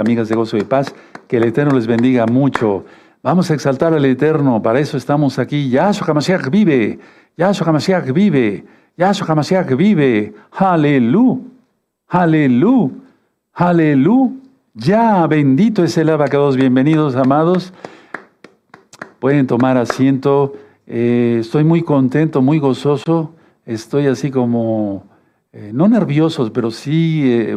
amigas de Gozo y Paz, que el Eterno les bendiga mucho. Vamos a exaltar al Eterno, para eso estamos aquí. Yahshua HaMashiach vive, Yahshua HaMashiach vive, Yahshua HaMashiach vive. Aleluya, aleluya, aleluya. Ya, bendito es el abacados. Bienvenidos, amados. Pueden tomar asiento. Eh, estoy muy contento, muy gozoso. Estoy así como, eh, no nervioso, pero sí, eh,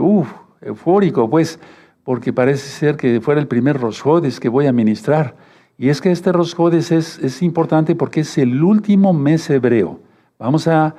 eufórico, pues porque parece ser que fuera el primer Rosjodes que voy a ministrar. Y es que este Rosjodes es, es importante porque es el último mes hebreo. Vamos a,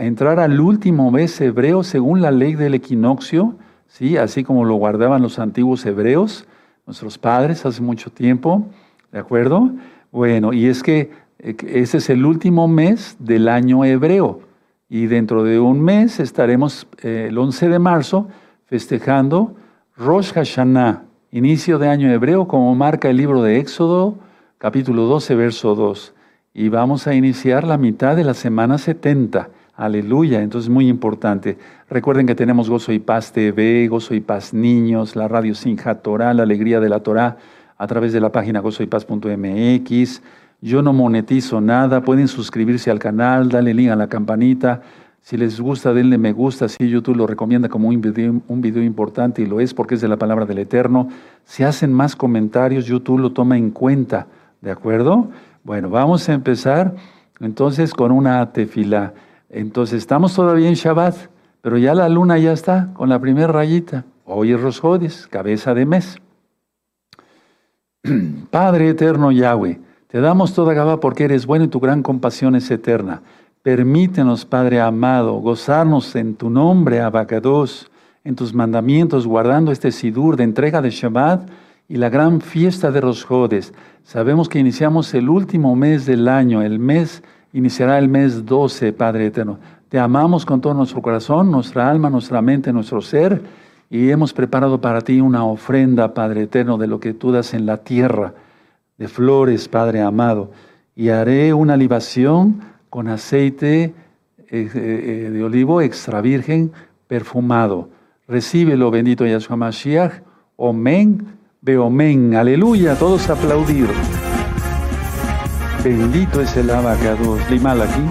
entrar al último mes hebreo según la ley del equinoccio, ¿sí? así como lo guardaban los antiguos hebreos, nuestros padres hace mucho tiempo, ¿de acuerdo? Bueno, y es que eh, ese es el último mes del año hebreo. Y dentro de un mes estaremos eh, el 11 de marzo festejando Rosh Hashanah, inicio de año hebreo, como marca el libro de Éxodo, capítulo 12, verso 2. Y vamos a iniciar la mitad de la semana 70. Aleluya, entonces muy importante. Recuerden que tenemos Gozo y Paz TV, Gozo y Paz Niños, la radio Sinja Torah, la alegría de la Torah, a través de la página gozoypaz.mx. Yo no monetizo nada, pueden suscribirse al canal, darle link a la campanita. Si les gusta, denle me gusta. Si YouTube lo recomienda como un video, un video importante y lo es porque es de la palabra del Eterno. Si hacen más comentarios, YouTube lo toma en cuenta. ¿De acuerdo? Bueno, vamos a empezar entonces con una tefila. Entonces, estamos todavía en Shabbat, pero ya la luna ya está con la primera rayita. Hoy es Rosjodes, cabeza de mes. Padre eterno Yahweh, te damos toda Gabá porque eres bueno y tu gran compasión es eterna. Permítenos, Padre amado, gozarnos en tu nombre, Abacados, en tus mandamientos, guardando este Sidur de entrega de Shabbat y la gran fiesta de los Jodes. Sabemos que iniciamos el último mes del año, el mes iniciará el mes 12, Padre eterno. Te amamos con todo nuestro corazón, nuestra alma, nuestra mente, nuestro ser, y hemos preparado para ti una ofrenda, Padre eterno, de lo que tú das en la tierra, de flores, Padre amado. Y haré una libación con aceite eh, eh, de olivo extra virgen perfumado. Recíbelo, bendito Yahshua Mashiach. Omen, beomen. Aleluya, todos aplaudir. Bendito es el abacados. Limal aquí.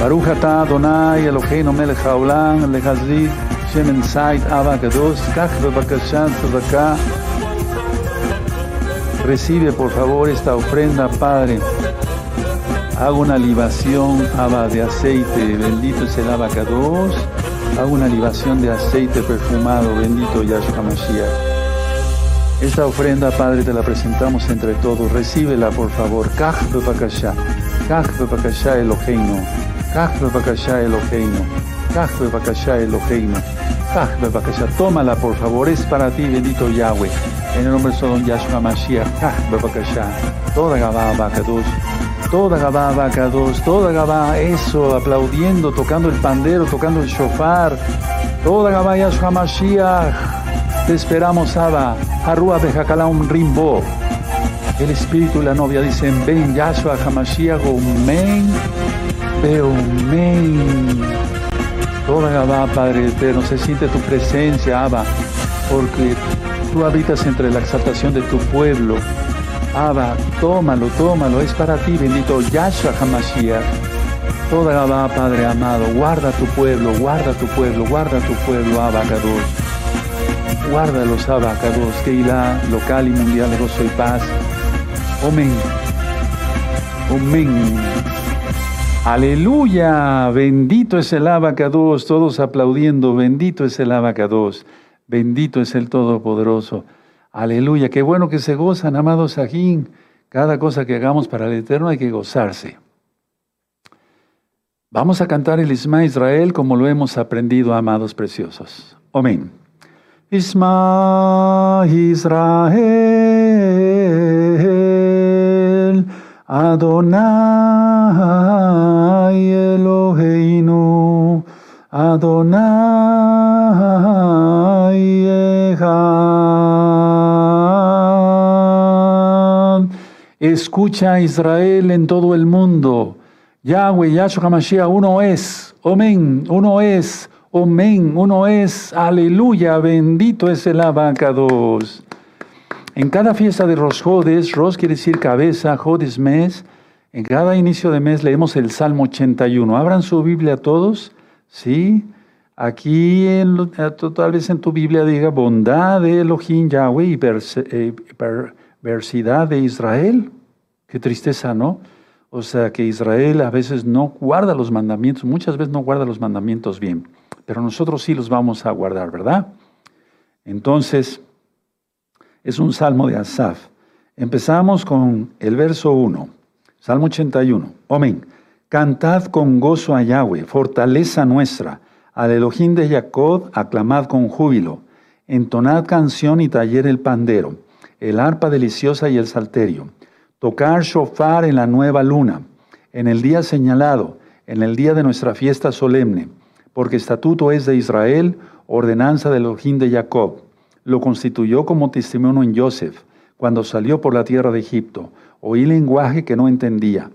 Baruch atah Adonai Eloheinu melech haolam lehazir shemen zait abacados. Kach bebakashat tzedakah. Recibe por favor esta ofrenda, Padre. Hago una libación, Abba, de aceite, bendito es el abacados. Hago una libación de aceite perfumado, bendito Yahshua Mashiach. Esta ofrenda, Padre, te la presentamos entre todos. Recíbela, por favor. Kach bebakasha. Kach bebakasha Eloheinu. Kach bebakasha Eloheinu. Kach bebakasha Eloheinu. Kach bebakasha. Tómala, por favor. Es para ti, bendito Yahweh. En el nombre de Yahshua Mashiach. Kach bebakasha. Toda Gabá abacados. Toda Gabá, Abacados, toda Gabá, eso, aplaudiendo, tocando el pandero, tocando el shofar. Toda Gabá, Yahshua Mashiach. Te esperamos, Abba. Harúa un Rimbo. El espíritu y la novia dicen, ven Yahshua Hamashiach, Omen, men. Toda Gabá, Padre eterno, se siente tu presencia, Abba, porque tú habitas entre la exaltación de tu pueblo. Abba, tómalo, tómalo, es para ti, bendito Yahshua Hamashiach. Toda Abba, Padre amado, guarda tu pueblo, guarda tu pueblo, guarda tu pueblo, Abba Guarda los Abba que irá local y mundial de gozo y paz. Amén. Amén. Aleluya, bendito es el abacados, todos aplaudiendo, bendito es el abacados, bendito es el Todopoderoso. Aleluya, qué bueno que se gozan, amados Sajín. Cada cosa que hagamos para el Eterno hay que gozarse. Vamos a cantar el Isma Israel como lo hemos aprendido, amados preciosos. Amén. Isma Israel, Adonai Eloheinu, Adonai Escucha Israel en todo el mundo. Yahweh, Yahshua HaMashiach, uno es. Amén. Uno es. Amén. Uno es, aleluya, bendito es el abacados. En cada fiesta de Rosjodes, Ros quiere decir cabeza, Jodes mes. En cada inicio de mes leemos el Salmo 81. Abran su Biblia todos, ¿sí? Aquí en, tal vez en tu Biblia diga bondad de Elohim Yahweh y eh, perversidad de Israel. Qué tristeza, ¿no? O sea que Israel a veces no guarda los mandamientos, muchas veces no guarda los mandamientos bien, pero nosotros sí los vamos a guardar, ¿verdad? Entonces, es un salmo de Asaf. Empezamos con el verso 1, Salmo 81. Amén. Cantad con gozo a Yahweh, fortaleza nuestra. Al Elohim de Jacob, aclamad con júbilo. Entonad canción y taller el pandero, el arpa deliciosa y el salterio tocar shofar en la nueva luna, en el día señalado, en el día de nuestra fiesta solemne, porque estatuto es de Israel, ordenanza del Elohim de Jacob. Lo constituyó como testimonio en Joseph, cuando salió por la tierra de Egipto. Oí lenguaje que no entendía.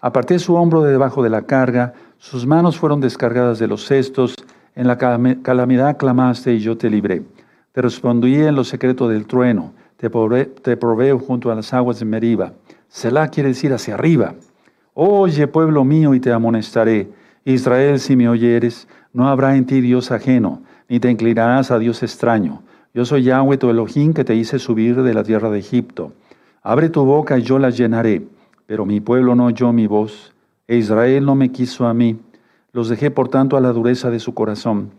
Aparté su hombro de debajo de la carga, sus manos fueron descargadas de los cestos, en la calamidad clamaste y yo te libré. Te respondí en lo secreto del trueno, te, proveo junto a las aguas de Meriba. Selah quiere decir hacia arriba. Oye, pueblo mío, y te amonestaré. Israel, si me oyeres, no habrá en ti Dios ajeno, ni te inclinarás a Dios extraño. Yo soy Yahweh, tu Elohim, que te hice subir de la tierra de Egipto. Abre tu boca y yo la llenaré. Pero mi pueblo no oyó mi voz, e Israel no me quiso a mí. Los dejé por tanto a la dureza de su corazón.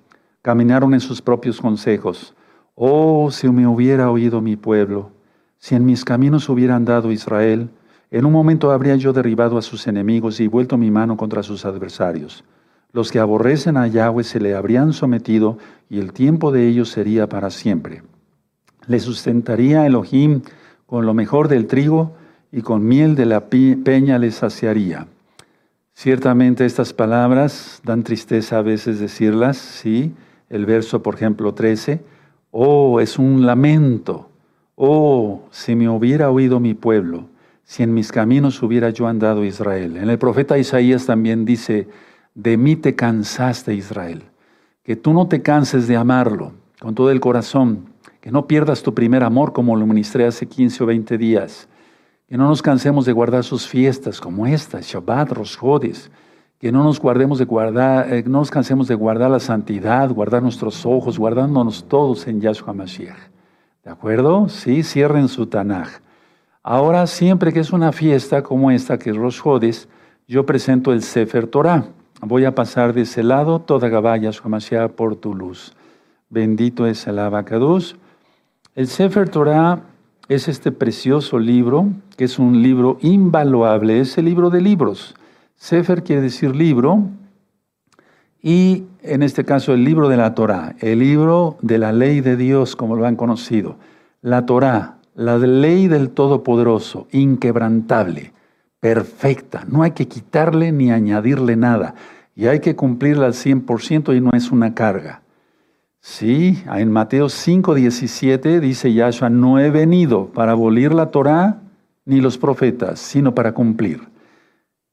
Caminaron en sus propios consejos. Oh, si me hubiera oído mi pueblo, si en mis caminos hubiera andado Israel, en un momento habría yo derribado a sus enemigos y vuelto mi mano contra sus adversarios. Los que aborrecen a Yahweh se le habrían sometido y el tiempo de ellos sería para siempre. Le sustentaría Elohim con lo mejor del trigo y con miel de la peña le saciaría. Ciertamente estas palabras dan tristeza a veces decirlas, sí. El verso, por ejemplo, 13, oh, es un lamento. Oh, si me hubiera oído mi pueblo si en mis caminos hubiera yo andado Israel. En el profeta Isaías también dice, de mí te cansaste Israel, que tú no te canses de amarlo con todo el corazón, que no pierdas tu primer amor como lo ministré hace 15 o 20 días, que no nos cansemos de guardar sus fiestas como esta, Shabbat, Rosh que no nos guardemos de guardar, eh, no nos cansemos de guardar la santidad, guardar nuestros ojos, guardándonos todos en Yahshua Mashiach. ¿De acuerdo? Sí, cierren su Tanaj. Ahora, siempre que es una fiesta como esta, que es Rosh Hodes, yo presento el Sefer Torah. Voy a pasar de ese lado toda Gabaya Mashiach por tu luz. Bendito es el Abacados. El Sefer Torah es este precioso libro, que es un libro invaluable, es el libro de libros. Sefer quiere decir libro, y en este caso el libro de la Torah, el libro de la ley de Dios, como lo han conocido. La Torah, la ley del Todopoderoso, inquebrantable, perfecta, no hay que quitarle ni añadirle nada, y hay que cumplirla al 100% y no es una carga. Sí, en Mateo 5:17 dice Yahshua, no he venido para abolir la Torá ni los profetas, sino para cumplir.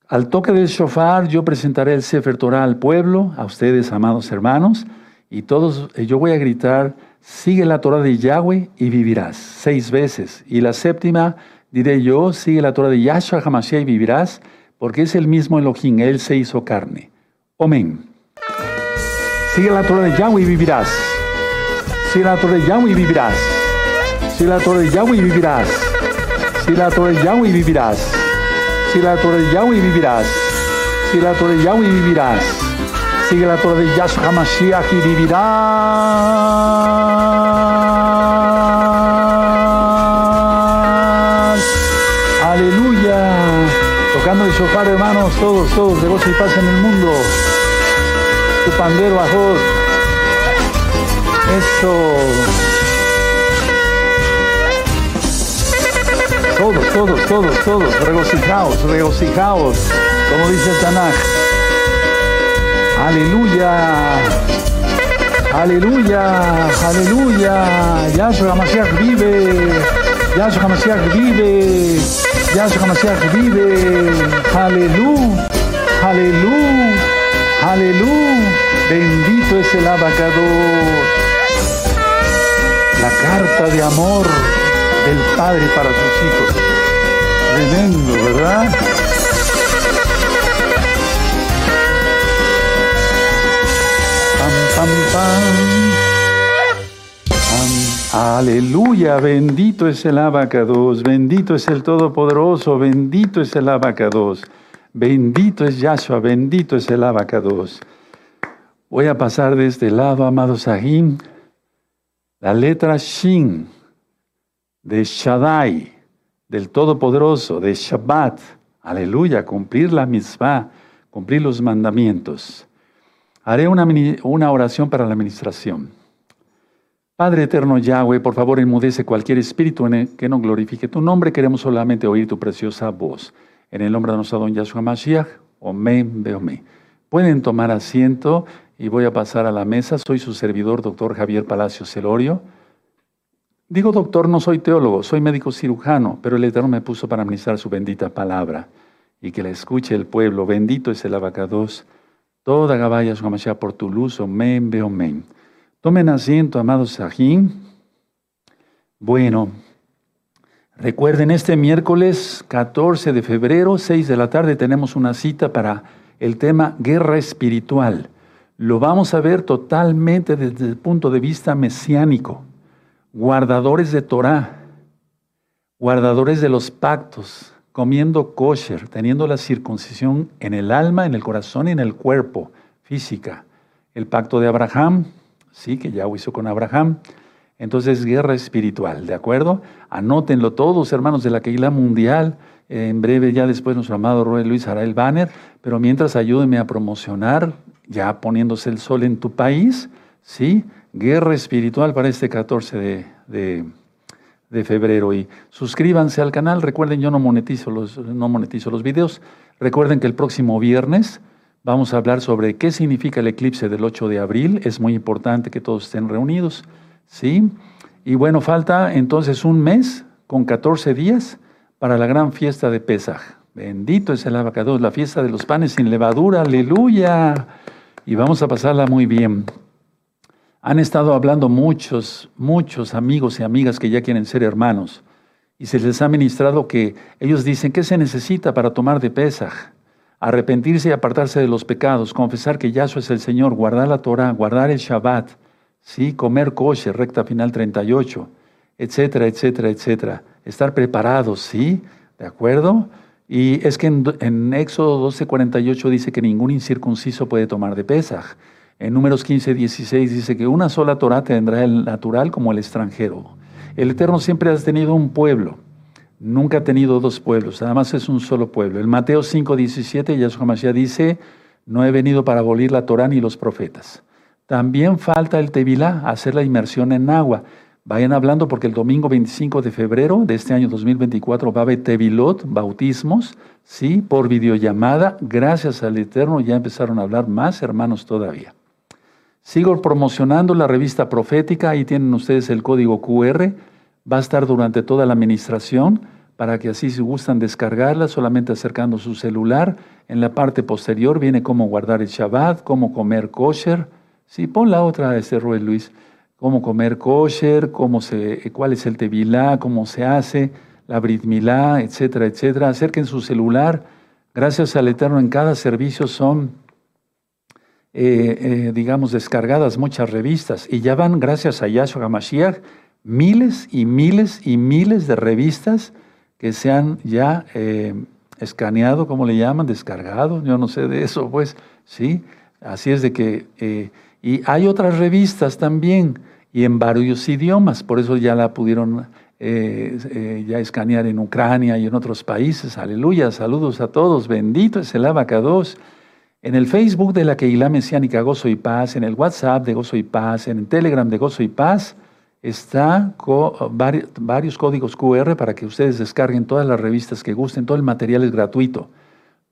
Al toque del shofar yo presentaré el Sefer Torah al pueblo, a ustedes, amados hermanos, y todos, yo voy a gritar, sigue la Torah de Yahweh y vivirás. Seis veces. Y la séptima diré yo, sigue la Torah de Yahshua Hamashiach y vivirás, porque es el mismo Elohim, Él se hizo carne. Amén. Sigue la Torah de Yahweh y vivirás. Sigue la Torah de Yahweh y vivirás. Sigue la Torah de Yahweh y vivirás. Sigue la Torah de Yahweh y vivirás. Sigue la Torah de Yahweh vivirás. Sigue la Torah de Yahweh vivirás sigue la Torah de Yahshua HaMashiach y vivirás. Aleluya. Tocando el sofá, hermanos, todos, todos, de gozo y paz en el mundo. Tu pandero, ajos. Eso. Todos, todos, todos, todos, regocijaos, regocijaos, como dice el Tanaj. Aleluya. Aleluya. Aleluya. Yahshua HaMashiach vive. Yahshua HaMashiach vive. Yahshua HaMashiach vive. Aleluya. Aleluya. Aleluya. Bendito es el abacador. La carta de amor del Padre para sus hijos. Tremendo, ¿verdad? Pam, pam, pam. Aleluya, bendito es el abacados, bendito es el Todopoderoso, bendito es el abacados, bendito es Yahshua, bendito es el abacados. Voy a pasar de este lado, amados Sahim, la letra Shin de Shaddai, del Todopoderoso, de Shabbat. Aleluya, cumplir la mitzvah, cumplir los mandamientos. Haré una, oración para la administración. Padre eterno Yahweh, por favor enmudece cualquier espíritu que no glorifique tu nombre. Queremos solamente oír tu preciosa voz. En el nombre de nuestro don Yahshua Mashiach, Omen, Beomen. Pueden tomar asiento y voy a pasar a la mesa. Soy su servidor, doctor Javier Palacio Celorio. Digo doctor, no soy teólogo, soy médico cirujano, pero el Eterno me puso para administrar su bendita palabra y que la escuche el pueblo. Bendito es el abacados. Toda Gabaya Mashiach por tu luz, omen, omen. Tomen asiento, amados Sajín. Bueno, recuerden, este miércoles 14 de febrero, 6 de la tarde, tenemos una cita para el tema guerra espiritual lo vamos a ver totalmente desde el punto de vista mesiánico. Guardadores de Torah, guardadores de los pactos, comiendo kosher, teniendo la circuncisión en el alma, en el corazón y en el cuerpo, física. El pacto de Abraham, sí, que ya hizo con Abraham. Entonces, guerra espiritual, ¿de acuerdo? Anótenlo todos, hermanos de la Keilah Mundial. En breve, ya después, nuestro amado Roy Luis hará el banner, pero mientras ayúdenme a promocionar ya poniéndose el sol en tu país, ¿sí? Guerra espiritual para este 14 de, febrero. Y suscríbanse al canal. Recuerden, yo no monetizo, los, no monetizo los videos. Recuerden que el próximo viernes vamos a hablar sobre qué significa el eclipse del 8 de abril. Es muy importante que todos estén reunidos, ¿sí? Y bueno, falta entonces un mes con 14 días para la gran fiesta de Pesaj. Bendito es el abacados, la fiesta de los panes sin levadura, aleluya. Y vamos a pasarla muy bien. Han estado hablando muchos, muchos amigos y amigas que ya quieren ser hermanos. Y se les ha ministrado que ellos dicen, ¿qué se necesita para tomar de Pesaj? Arrepentirse y apartarse de los pecados, confesar que Yahshua es el Señor, guardar la Torah, guardar el Shabbat, ¿sí? comer kosher, recta final 38, etcétera, etcétera, etcétera. Estar preparados, ¿sí? ¿De acuerdo? Y es que en, en Éxodo 12:48 dice que ningún incircunciso puede tomar de Pesaj. En Números 15:16 dice que una sola Torah tendrá el natural como el extranjero. El Eterno siempre ha tenido un pueblo, nunca ha tenido dos pueblos, además es un solo pueblo. En Mateo 5:17 Yahshua Mashiach dice, no he venido para abolir la Torah ni los profetas. También falta el Tevilá, hacer la inmersión en agua. Vayan hablando porque el domingo 25 de febrero de este año 2024 va a haber Tevilot, bautismos, sí, por videollamada. Gracias al Eterno ya empezaron a hablar más hermanos todavía. Sigo promocionando la revista profética, ahí tienen ustedes el código QR, va a estar durante toda la administración para que así si gustan descargarla, solamente acercando su celular. En la parte posterior viene cómo guardar el Shabbat, cómo comer kosher. Sí, pon la otra, este Ruel Luis cómo comer kosher, cómo se, cuál es el tevilá, cómo se hace, la brit milá, etcétera, etcétera. Acerquen su celular. Gracias al Eterno en cada servicio son, eh, eh, digamos, descargadas muchas revistas y ya van, gracias a Yahshua HaMashiach, miles y miles y miles de revistas que se han ya eh, escaneado, ¿cómo le llaman? Descargado, yo no sé de eso, pues, ¿sí? Así es de que, y hay otras revistas también y en varios idiomas, por eso ya la pudieron eh, eh, ya escanear en Ucrania y en otros países. Aleluya, saludos a todos, bendito es el abacados. En el Facebook de la Keilah Mesiánica Gozo y Paz, en el WhatsApp de Gozo y Paz, en el Telegram de Gozo y Paz, está varios, códigos QR para que ustedes descarguen todas las revistas que gusten, todo el material es gratuito.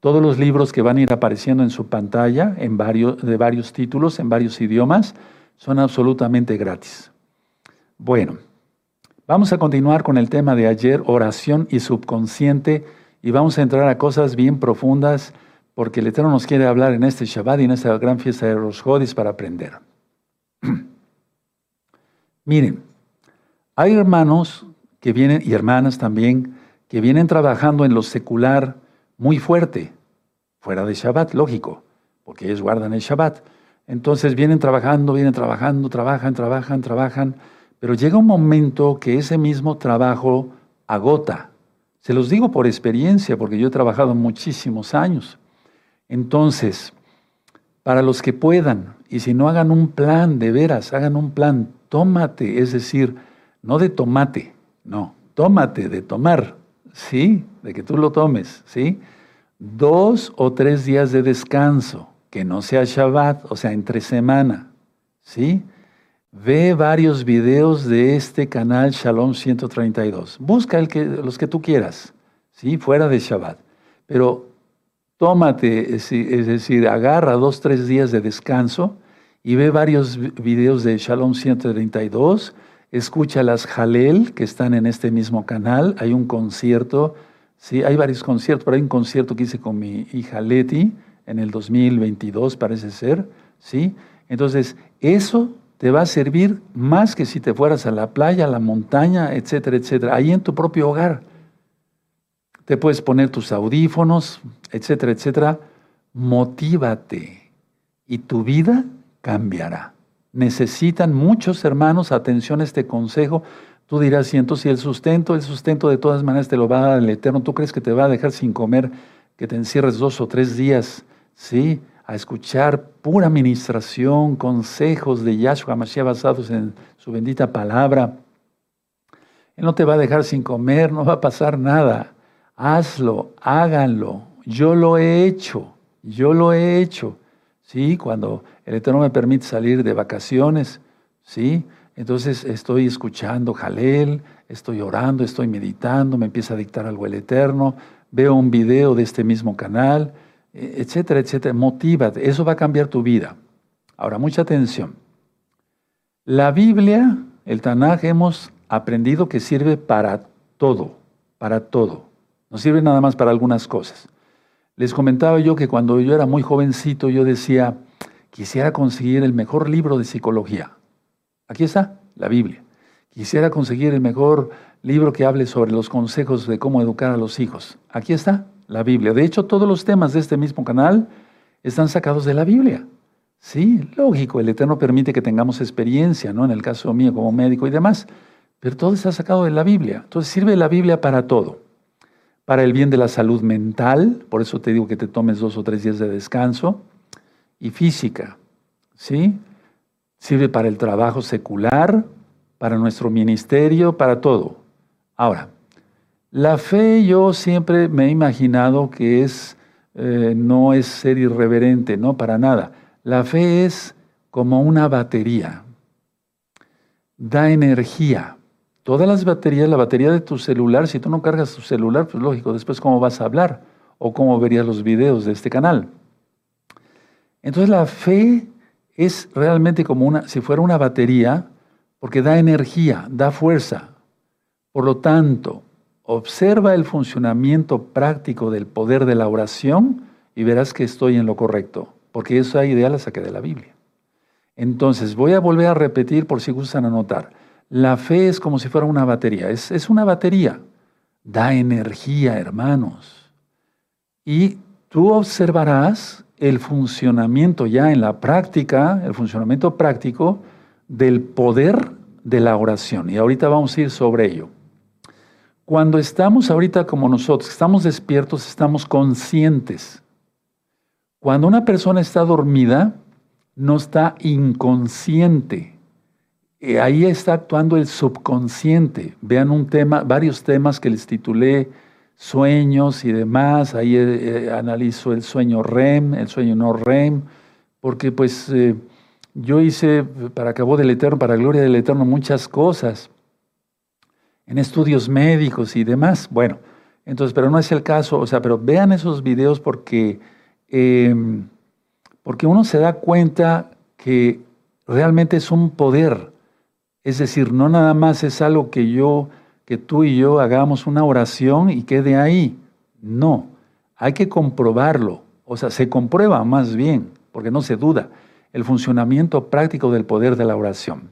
Todos los libros que van a ir apareciendo en su pantalla en varios, de varios títulos, en varios idiomas, son absolutamente gratis. Bueno, vamos a continuar con el tema de ayer, oración y subconsciente, y vamos a entrar a cosas bien profundas porque el Eterno nos quiere hablar en este Shabbat y en esta gran fiesta de los Jodis para aprender. Miren, hay hermanos que vienen, y hermanas también, que vienen trabajando en lo secular muy fuerte, fuera de Shabbat, lógico, porque ellos guardan el Shabbat. Entonces vienen trabajando, vienen trabajando, trabajan, trabajan, trabajan, pero llega un momento que ese mismo trabajo agota. Se los digo por experiencia, porque yo he trabajado muchísimos años. Entonces, para los que puedan, y si no hagan un plan, de veras, hagan un plan, tómate, es decir, no de tomate, no, tómate de tomar, ¿sí? De que tú lo tomes, ¿sí? Dos o tres días de descanso, que no sea Shabbat, o sea, entre semana, ¿sí? Ve varios videos de este canal Shalom 132. Busca que, los que tú quieras, ¿sí? Fuera de Shabbat. Pero tómate, es decir, agarra dos, tres días de descanso y ve varios videos de Shalom 132 escucha las Jalel que están en este mismo canal. Hay un concierto, sí, hay varios conciertos, pero hay un concierto que hice con mi hija Leti en el 2022, parece ser, ¿sí? Entonces, eso te va a servir más que si te fueras a la playa, a la montaña, etcétera, etcétera, ahí en tu propio hogar. Te puedes poner tus audífonos, etcétera, etcétera. Motívate y tu vida cambiará. Necesitan muchos hermanos atención a este consejo. Tú dirás, si el sustento, el sustento de todas maneras te lo va a dar el Eterno. ¿Tú crees que te va a dejar sin comer, que te encierres dos o tres días, sí, a escuchar pura administración, consejos de Yahshua Mashiach basados en su bendita palabra? Él no te va a dejar sin comer, no va a pasar nada. Hazlo, háganlo. Yo lo he hecho, yo lo he hecho. Sí, cuando el Eterno me permite salir de vacaciones, ¿sí? Entonces estoy escuchando Jalel, estoy orando, estoy meditando, me empieza a dictar algo el Eterno, veo un video de este mismo canal, e, etcétera, etcétera. Motívate, eso va a cambiar tu vida. Ahora, mucha atención. La Biblia, el Tanaj, hemos aprendido que sirve para todo, para todo. No sirve nada más para algunas cosas. Les comentaba yo que cuando yo era muy jovencito, yo decía, Quisiera conseguir el mejor libro de psicología. Aquí está, la Biblia. Quisiera conseguir el mejor libro que hable sobre los consejos de cómo educar a los hijos. Aquí está, la Biblia. De hecho, todos los temas de este mismo canal están sacados de la Biblia. Sí, lógico, el Eterno permite que tengamos experiencia, ¿no? En el caso mío como médico y demás, pero todo está sacado de la Biblia. Entonces sirve la Biblia para todo. Para el bien de la salud mental, por eso te digo que te tomes dos o tres días de descanso y física, ¿sí? Sirve para el trabajo secular, para nuestro ministerio, para todo. Ahora, la fe yo siempre me he imaginado que es, eh, no es ser irreverente, no, para nada. La fe es como una batería, da energía. Todas las baterías, la batería de tu celular, si tú no cargas tu celular, pues lógico, después cómo vas a hablar o cómo verías los videos de este canal. Entonces la fe es realmente como una, si fuera una batería, porque da energía, da fuerza. Por lo tanto, observa el funcionamiento práctico del poder de la oración y verás que estoy en lo correcto, porque esa idea la saqué de la Biblia. Entonces, voy a volver a repetir por si gustan anotar. La fe es como si fuera una batería, es, es una batería, da energía, hermanos. Y tú observarás el funcionamiento ya en la práctica, el funcionamiento práctico del poder de la oración. Y ahorita vamos a ir sobre ello. Cuando estamos ahorita como nosotros, estamos despiertos, estamos conscientes. Cuando una persona está dormida, no está inconsciente. Ahí está actuando el subconsciente. Vean un tema, varios temas que les titulé sueños y demás. Ahí eh, eh, analizo el sueño REM, el sueño no REM, porque pues eh, yo hice para cabo del Eterno, para gloria del Eterno, muchas cosas en estudios médicos y demás. Bueno, entonces, pero no es el caso, o sea, pero vean esos videos porque, em, porque uno se da cuenta que realmente es un poder. Es decir, no nada más es algo que yo que tú y yo hagamos una oración y quede ahí. No, hay que comprobarlo. o sea, se comprueba más bien, porque no se duda, el funcionamiento práctico del poder de la oración.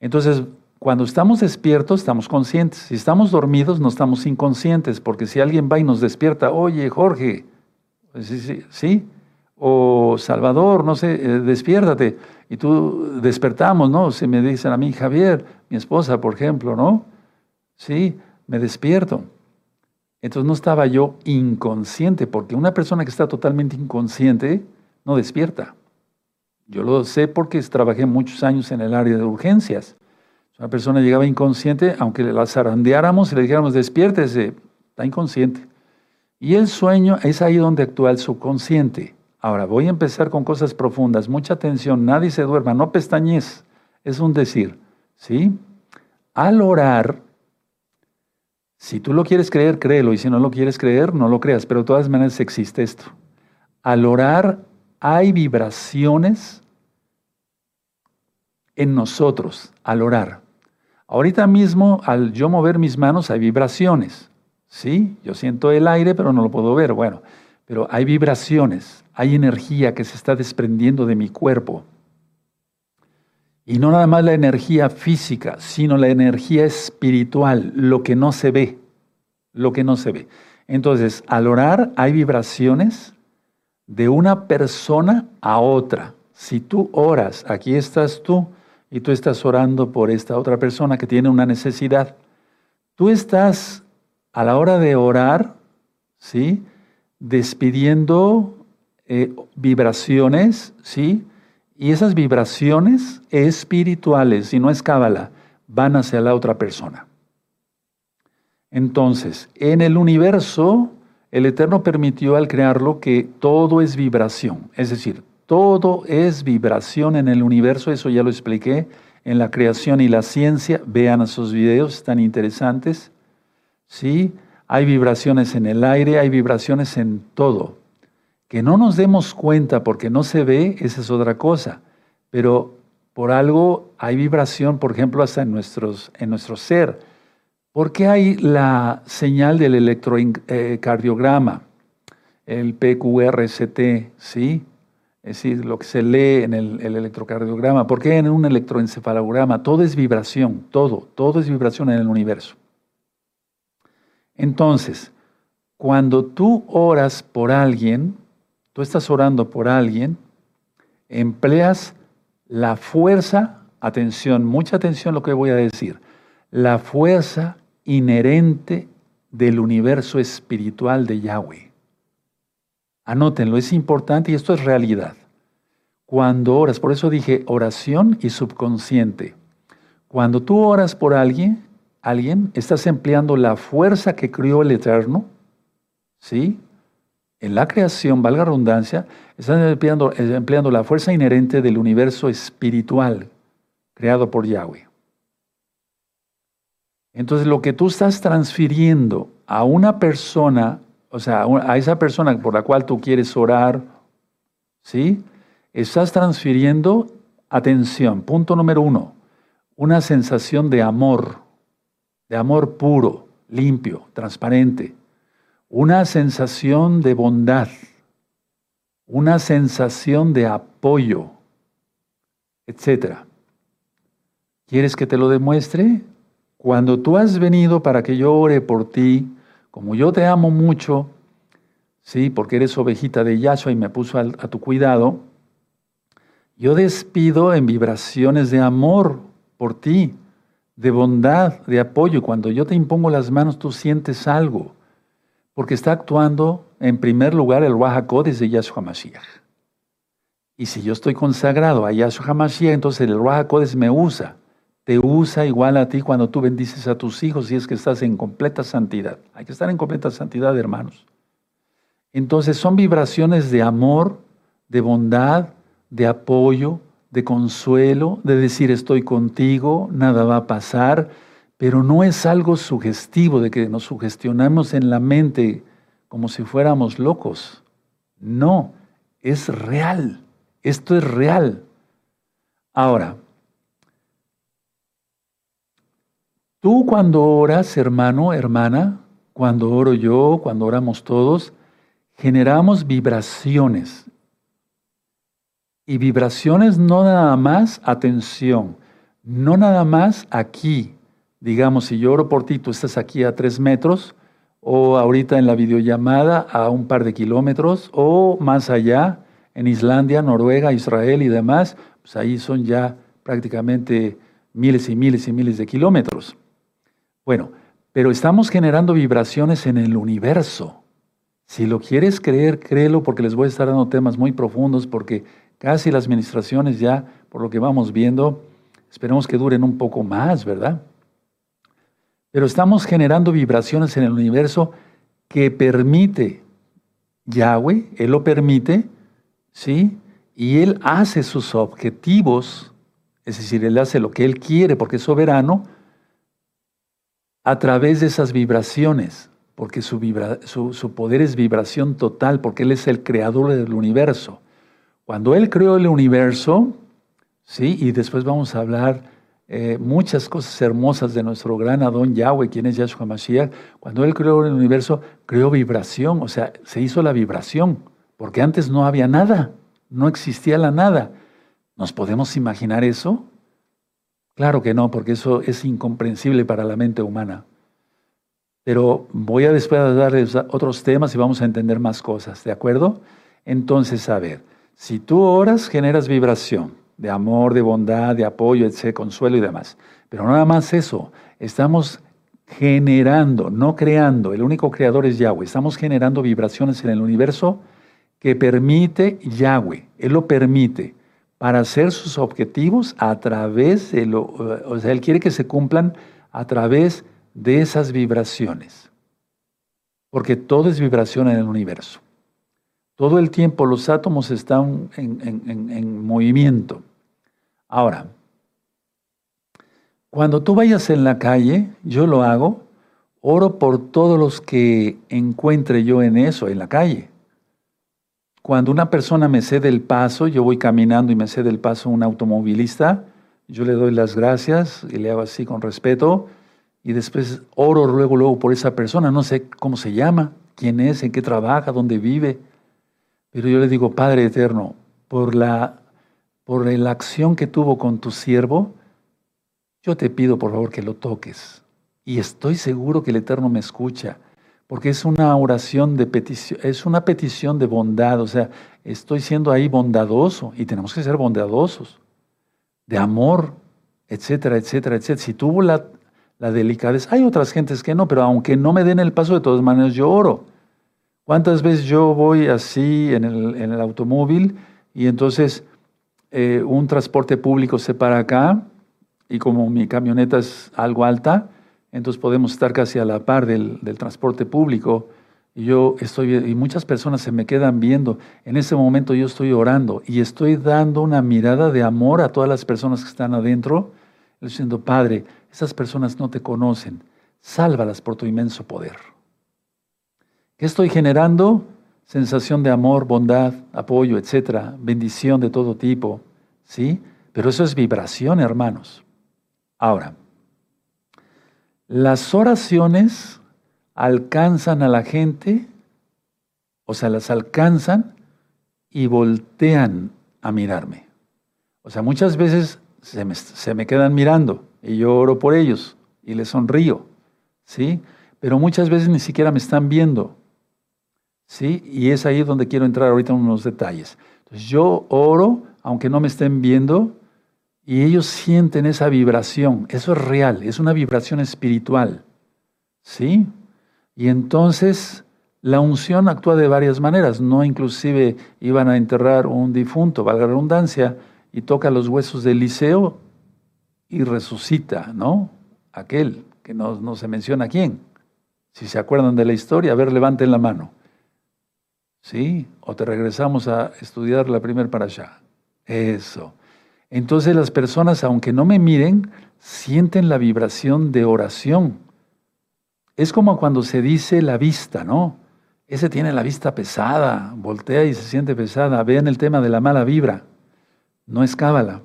Entonces, cuando estamos despiertos, estamos conscientes. Si estamos dormidos, no estamos inconscientes, porque si alguien va y nos despierta, oye, Jorge, pues sí, sí, o Salvador, no sé, eh, despiértate. Y tú despertamos, ¿no? Si me dicen a mí, Javier, mi esposa, por ejemplo, ¿no? Sí, me despierto. Entonces no estaba yo inconsciente, porque una persona que está totalmente inconsciente no despierta. Yo lo sé porque trabajé muchos años en el área de urgencias. Una persona llegaba inconsciente, aunque la zarandeáramos y le dijéramos, despiértese, está inconsciente. Y el sueño es ahí donde actúa el subconsciente. Ahora, voy a empezar con cosas profundas. Mucha atención, nadie se duerma, no pestañez. Es un decir, ¿sí? Al orar, si tú lo quieres creer, créelo, y si no lo quieres creer, no lo creas, pero de todas maneras existe esto. Al orar hay vibraciones en nosotros, al orar. Ahorita mismo, al yo mover mis manos, hay vibraciones. ¿Sí? Yo siento el aire, pero no lo puedo ver. Bueno, pero hay vibraciones, hay energía que se está desprendiendo de mi cuerpo. Y no nada más la energía física, sino la energía espiritual, lo que no se ve, lo que no se ve. Entonces, al orar hay vibraciones de una persona a otra. Si tú oras, aquí estás tú y tú estás orando por esta otra persona que tiene una necesidad. Tú estás a la hora de orar, ¿sí? Despidiendo eh, vibraciones, ¿sí? Y esas vibraciones espirituales, si no es cábala, van hacia la otra persona. Entonces, en el universo, el Eterno permitió al crearlo que todo es vibración, es decir, todo es vibración en el universo, eso ya lo expliqué en la creación y la ciencia, vean esos videos tan interesantes. Sí, hay vibraciones en el aire, hay vibraciones en todo. Que no nos demos cuenta porque no se ve, esa es otra cosa. Pero por algo hay vibración, por ejemplo, hasta en, nuestros, en nuestro ser. ¿Por qué hay la señal del electrocardiograma? El PQRST, ¿sí? Es decir, lo que se lee en el, el, electrocardiograma. ¿Por qué en un electroencefalograma? Todo es vibración, todo, todo es vibración en el universo. Entonces, cuando tú oras por alguien, tú estás orando por alguien, empleas la fuerza, atención, mucha atención lo que voy a decir, la fuerza inherente del universo espiritual de Yahweh. Anótenlo, es importante y esto es realidad. Cuando oras, por eso dije oración y subconsciente. Cuando tú oras por alguien, alguien, estás empleando la fuerza que crió el Eterno, ¿sí? En la creación, valga redundancia, están empleando, empleando la fuerza inherente del universo espiritual creado por Yahweh. Entonces lo que tú estás transfiriendo a una persona, o sea, a esa persona por la cual tú quieres orar, ¿sí? Estás transfiriendo, atención, punto número uno, una sensación de amor, de amor puro, limpio, transparente una sensación de bondad, una sensación de apoyo, etc. ¿Quieres que te lo demuestre? Cuando tú has venido para que yo ore por ti, como yo te amo mucho, sí, porque eres ovejita de Yahshua y me puso a, a tu cuidado, yo despido en vibraciones de amor por ti, de bondad, de apoyo. Cuando yo te impongo las manos, tú sientes algo porque está actuando en primer lugar el Ruach de Yahshua Mashiach. Y si yo estoy consagrado a Yahshua Mashiach, entonces el Ruach me usa. Te usa igual a ti cuando tú bendices a tus hijos y es que estás en completa santidad. Hay que estar en completa santidad, hermanos. Entonces son vibraciones de amor, de bondad, de apoyo, de consuelo, de decir estoy contigo, nada va a pasar pero no es algo sugestivo de que nos sugestionamos en la mente como si fuéramos locos. No, es real. Esto es real. Ahora, tú cuando oras, hermano, hermana, cuando oro yo, cuando oramos todos, generamos vibraciones. Y vibraciones no nada más, atención, no nada más aquí. Digamos, si yo oro por ti, tú estás aquí a tres metros, o ahorita en la videollamada a un par de kilómetros, o más allá, en Islandia, Noruega, Israel y demás, pues ahí son ya prácticamente miles y miles y miles de kilómetros. Bueno, pero estamos generando vibraciones en el universo. Si lo quieres creer, créelo porque les voy a estar dando temas muy profundos porque casi las administraciones ya, por lo que vamos viendo, esperemos que duren un poco más, ¿verdad? Pero estamos generando vibraciones en el universo que permite Yahweh, Él lo permite, ¿sí? Y Él hace sus objetivos, es decir, Él hace lo que Él quiere porque es soberano, a través de esas vibraciones, porque su, su, poder es vibración total, porque Él es el creador del universo. Cuando Él creó el universo, ¿sí? y después vamos a hablar eh, muchas cosas hermosas de nuestro gran Adón Yahweh, quien es Yahshua Mashiach, cuando Él creó el universo, creó vibración, o sea, se hizo la vibración, porque antes no había nada, no existía la nada. ¿Nos podemos imaginar eso? Claro que no, porque eso es incomprensible para la mente humana. Pero voy a después a darles otros temas y vamos a entender más cosas, ¿de acuerdo? Entonces, a ver, si tú oras, generas vibración de amor, de bondad, de apoyo, de consuelo y demás. Pero nada más eso, estamos generando, no creando, el único creador es Yahweh, estamos generando vibraciones en el universo que permite Yahweh, Él lo permite para hacer sus objetivos a través de lo, o sea, Él quiere que se cumplan a través de esas vibraciones. Porque todo es vibración en el universo. Todo el tiempo los átomos están en, movimiento. Ahora, cuando tú vayas en la calle, yo lo hago, oro por todos los que encuentre yo en eso, en la calle. Cuando una persona me cede el paso, yo voy caminando y me cede el paso un automovilista, yo le doy las gracias y le hago así con respeto y después oro luego, luego por esa persona, no sé cómo se llama, quién es, en qué trabaja, dónde vive, pero yo le digo, Padre Eterno, por la, por la acción que tuvo con tu siervo, yo te pido por favor que lo toques. Y estoy seguro que el Eterno me escucha porque es una oración de petición, es una petición de bondad, o sea, estoy siendo ahí bondadoso y tenemos que ser bondadosos, de amor, etcétera, etcétera, etcétera. Si tuvo la, la delicadeza, hay otras gentes que no, pero aunque no me den el paso, de todas maneras yo oro. ¿Cuántas veces yo voy así en el, automóvil y entonces eh, un transporte público se para acá y como mi camioneta es algo alta, entonces podemos estar casi a la par del, transporte público. Yo estoy, y muchas personas se me quedan viendo. En ese momento yo estoy orando y estoy dando una mirada de amor a todas las personas que están adentro, diciendo, Padre, esas personas no te conocen, sálvalas por tu inmenso poder. ¿Qué estoy generando? Sensación de amor, bondad, apoyo, etcétera, bendición de todo tipo, ¿sí? Pero eso es vibración, hermanos. Ahora, las oraciones alcanzan a la gente, o sea, las alcanzan y voltean a mirarme. O sea, muchas veces se me, quedan mirando y yo oro por ellos y les sonrío, ¿sí? Pero muchas veces ni siquiera me están viendo, ¿sí? Y es ahí donde quiero entrar ahorita en unos detalles. Entonces, yo oro, aunque no me estén viendo, y ellos sienten esa vibración. Eso es real, es una vibración espiritual. ¿Sí? Y entonces la unción actúa de varias maneras. No inclusive iban a enterrar un difunto, valga la redundancia, y toca los huesos del liceo y resucita, ¿no? Aquel que no, no se menciona quién. Si se acuerdan de la historia, a ver, levanten la mano. ¿Sí? O te regresamos a estudiar la primer para allá. Eso. Entonces las personas, aunque no me miren, sienten la vibración de oración. Es como cuando se dice la vista, ¿no? Ese tiene la vista pesada, voltea y se siente pesada. Vean el tema de la mala vibra, no es cábala.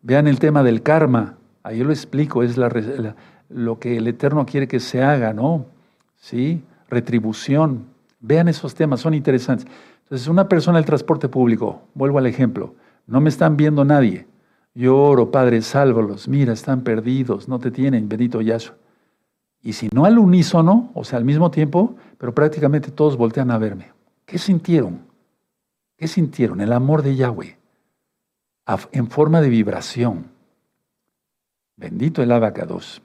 Vean el tema del karma, ahí lo explico, es lo que el Eterno quiere que se haga, ¿no? ¿Sí? Retribución. Vean esos temas, son interesantes. Entonces, una persona del transporte público, vuelvo al ejemplo, no me están viendo nadie. Yo oro, Padre, sálvalos. Mira, están perdidos, no te tienen, bendito Yahshua. Y si no al unísono, o sea, al mismo tiempo, pero prácticamente todos voltean a verme. ¿Qué sintieron? ¿Qué sintieron? El amor de Yahweh en forma de vibración. Bendito el abacados.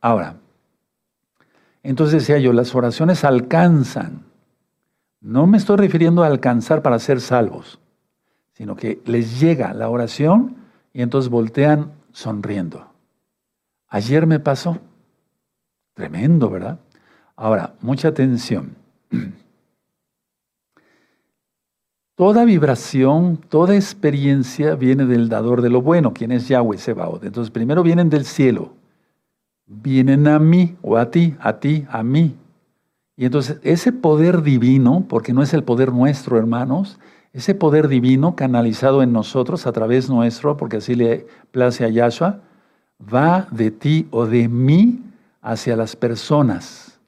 Ahora, entonces decía yo, las oraciones alcanzan. No me estoy refiriendo a alcanzar para ser salvos, sino que les llega la oración y entonces voltean sonriendo. Ayer me pasó. Tremendo, ¿verdad? Ahora, mucha atención. Toda vibración, toda experiencia viene del dador de lo bueno, quien es Yahweh Sebaot. Entonces, primero vienen del cielo, vienen a mí, o a ti, a ti, a mí. Y entonces, ese poder divino, porque no es el poder nuestro, hermanos, ese poder divino canalizado en nosotros a través nuestro, porque así le place a Yahshua, va de ti o de mí hacia las personas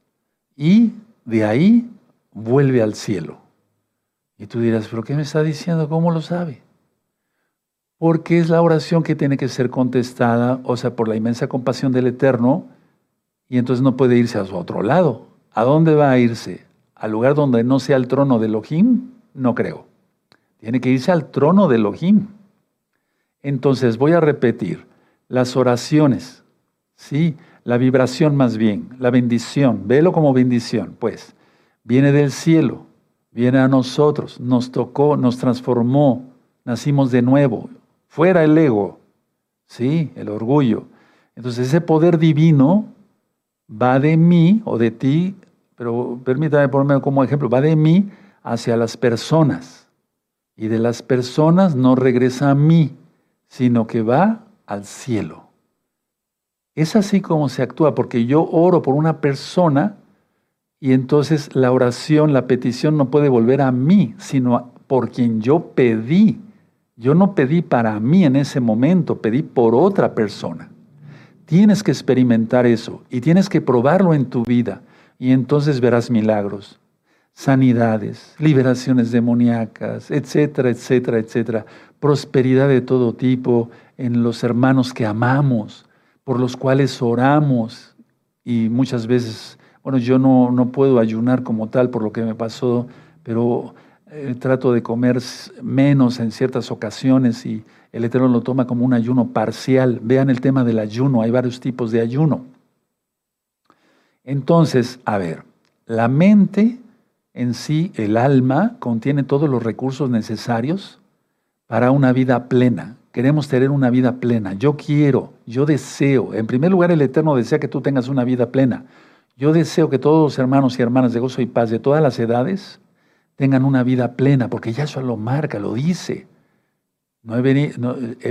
y de ahí vuelve al cielo. Y tú dirás, ¿pero qué me está diciendo? ¿Cómo lo sabe? Porque es la oración que tiene que ser contestada, o sea, por la inmensa compasión del Eterno, y entonces no puede irse a su otro lado. ¿A dónde va a irse? ¿Al lugar donde no sea el trono de Elohim? No creo. Tiene que irse al trono de Elohim. Entonces voy a repetir, las oraciones, sí, la vibración más bien, la bendición, velo como bendición, pues, viene del cielo, viene a nosotros, nos tocó, nos transformó, nacimos de nuevo, fuera el ego, sí, el orgullo. Entonces ese poder divino va de mí o de ti, pero permítame ponerme como ejemplo, va de mí hacia las personas. Y de las personas no regresa a mí, sino que va al cielo. Es así como se actúa, porque yo oro por una persona y entonces la oración, la petición no puede volver a mí, sino por quien yo pedí. Yo no pedí para mí en ese momento, pedí por otra persona. Tienes que experimentar eso y tienes que probarlo en tu vida y entonces verás milagros, sanidades, liberaciones demoníacas, etcétera, etcétera, etcétera. Prosperidad de todo tipo en los hermanos que amamos por los cuales oramos y muchas veces, bueno, yo no, no puedo ayunar como tal por lo que me pasó, pero eh, trato de comer menos en ciertas ocasiones y el Eterno lo toma como un ayuno parcial. Vean el tema del ayuno, hay varios tipos de ayuno. Entonces, a ver, la mente en sí, el alma, contiene todos los recursos necesarios para una vida plena. Queremos tener una vida plena. Yo quiero, yo deseo. En primer lugar, el Eterno desea que tú tengas una vida plena. Yo deseo que todos los hermanos y hermanas de gozo y paz de todas las edades tengan una vida plena, porque Yahshua lo marca, lo dice. No he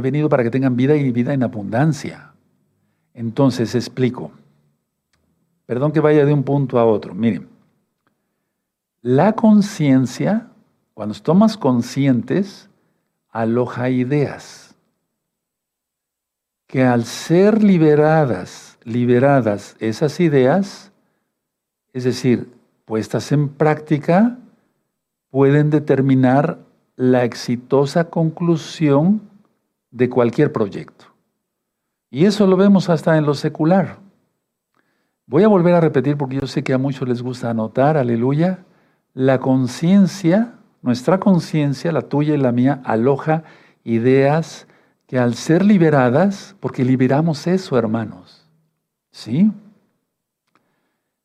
venido para que tengan vida y vida en abundancia. Entonces, explico. Perdón que vaya de un punto a otro. Miren, la conciencia, cuando tomas conscientes, aloja ideas que al ser liberadas, liberadas esas ideas, es decir, puestas en práctica, pueden determinar la exitosa conclusión de cualquier proyecto. Y eso lo vemos hasta en lo secular. Voy a volver a repetir porque yo sé que a muchos les gusta anotar, aleluya. La conciencia, nuestra conciencia, la tuya y la mía, aloja ideas que al ser liberadas, porque liberamos eso, hermanos, ¿sí?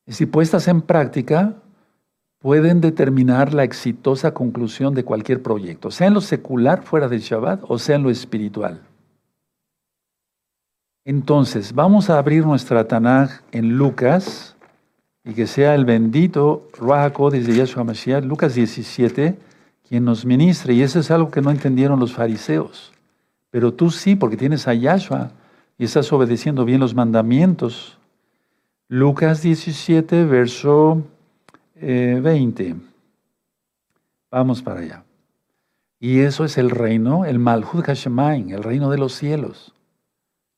Y si puestas en práctica, pueden determinar la exitosa conclusión de cualquier proyecto, sea en lo secular fuera del Shabbat o sea en lo espiritual. Entonces, vamos a abrir nuestra Tanaj en Lucas y que sea el bendito Ruach desde Yahshua Mashiach, Lucas 17, quien nos ministre. Y eso es algo que no entendieron los fariseos. Pero tú sí, porque tienes a Yahshua y estás obedeciendo bien los mandamientos. Lucas 17, verso 20. Eh, Vamos para allá. Y eso es el reino, el Malhud Hashemain, el reino de los cielos.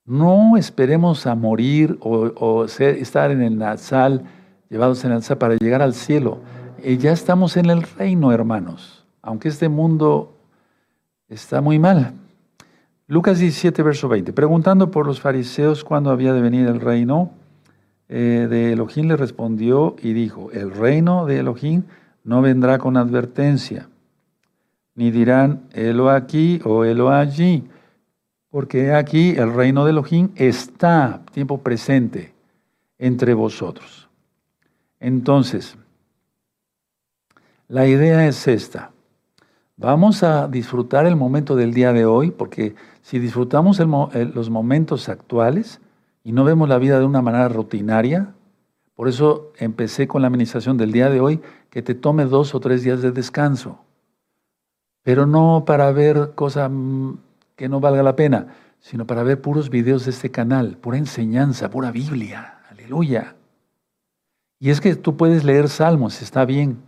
No esperemos a morir o, estar en el Nazal, llevados en el Nazal para llegar al cielo. Y ya estamos en el reino, hermanos, aunque este mundo está muy mal. Lucas 17, verso 20. Preguntando por los fariseos cuándo había de venir el reino, eh, de Elohim le respondió y dijo, el reino de Elohim no vendrá con advertencia, ni dirán, helo aquí o helo allí, porque aquí el reino de Elohim está, tiempo presente, entre vosotros. Entonces, la idea es esta. Vamos a disfrutar el momento del día de hoy, porque si disfrutamos los momentos actuales y no vemos la vida de una manera rutinaria, por eso empecé con la administración del día de hoy, que te tome dos o tres días de descanso, pero no para ver cosas mm, que no valga la pena, sino para ver puros videos de este canal, pura enseñanza, pura Biblia, aleluya. Y es que tú puedes leer salmos, está bien,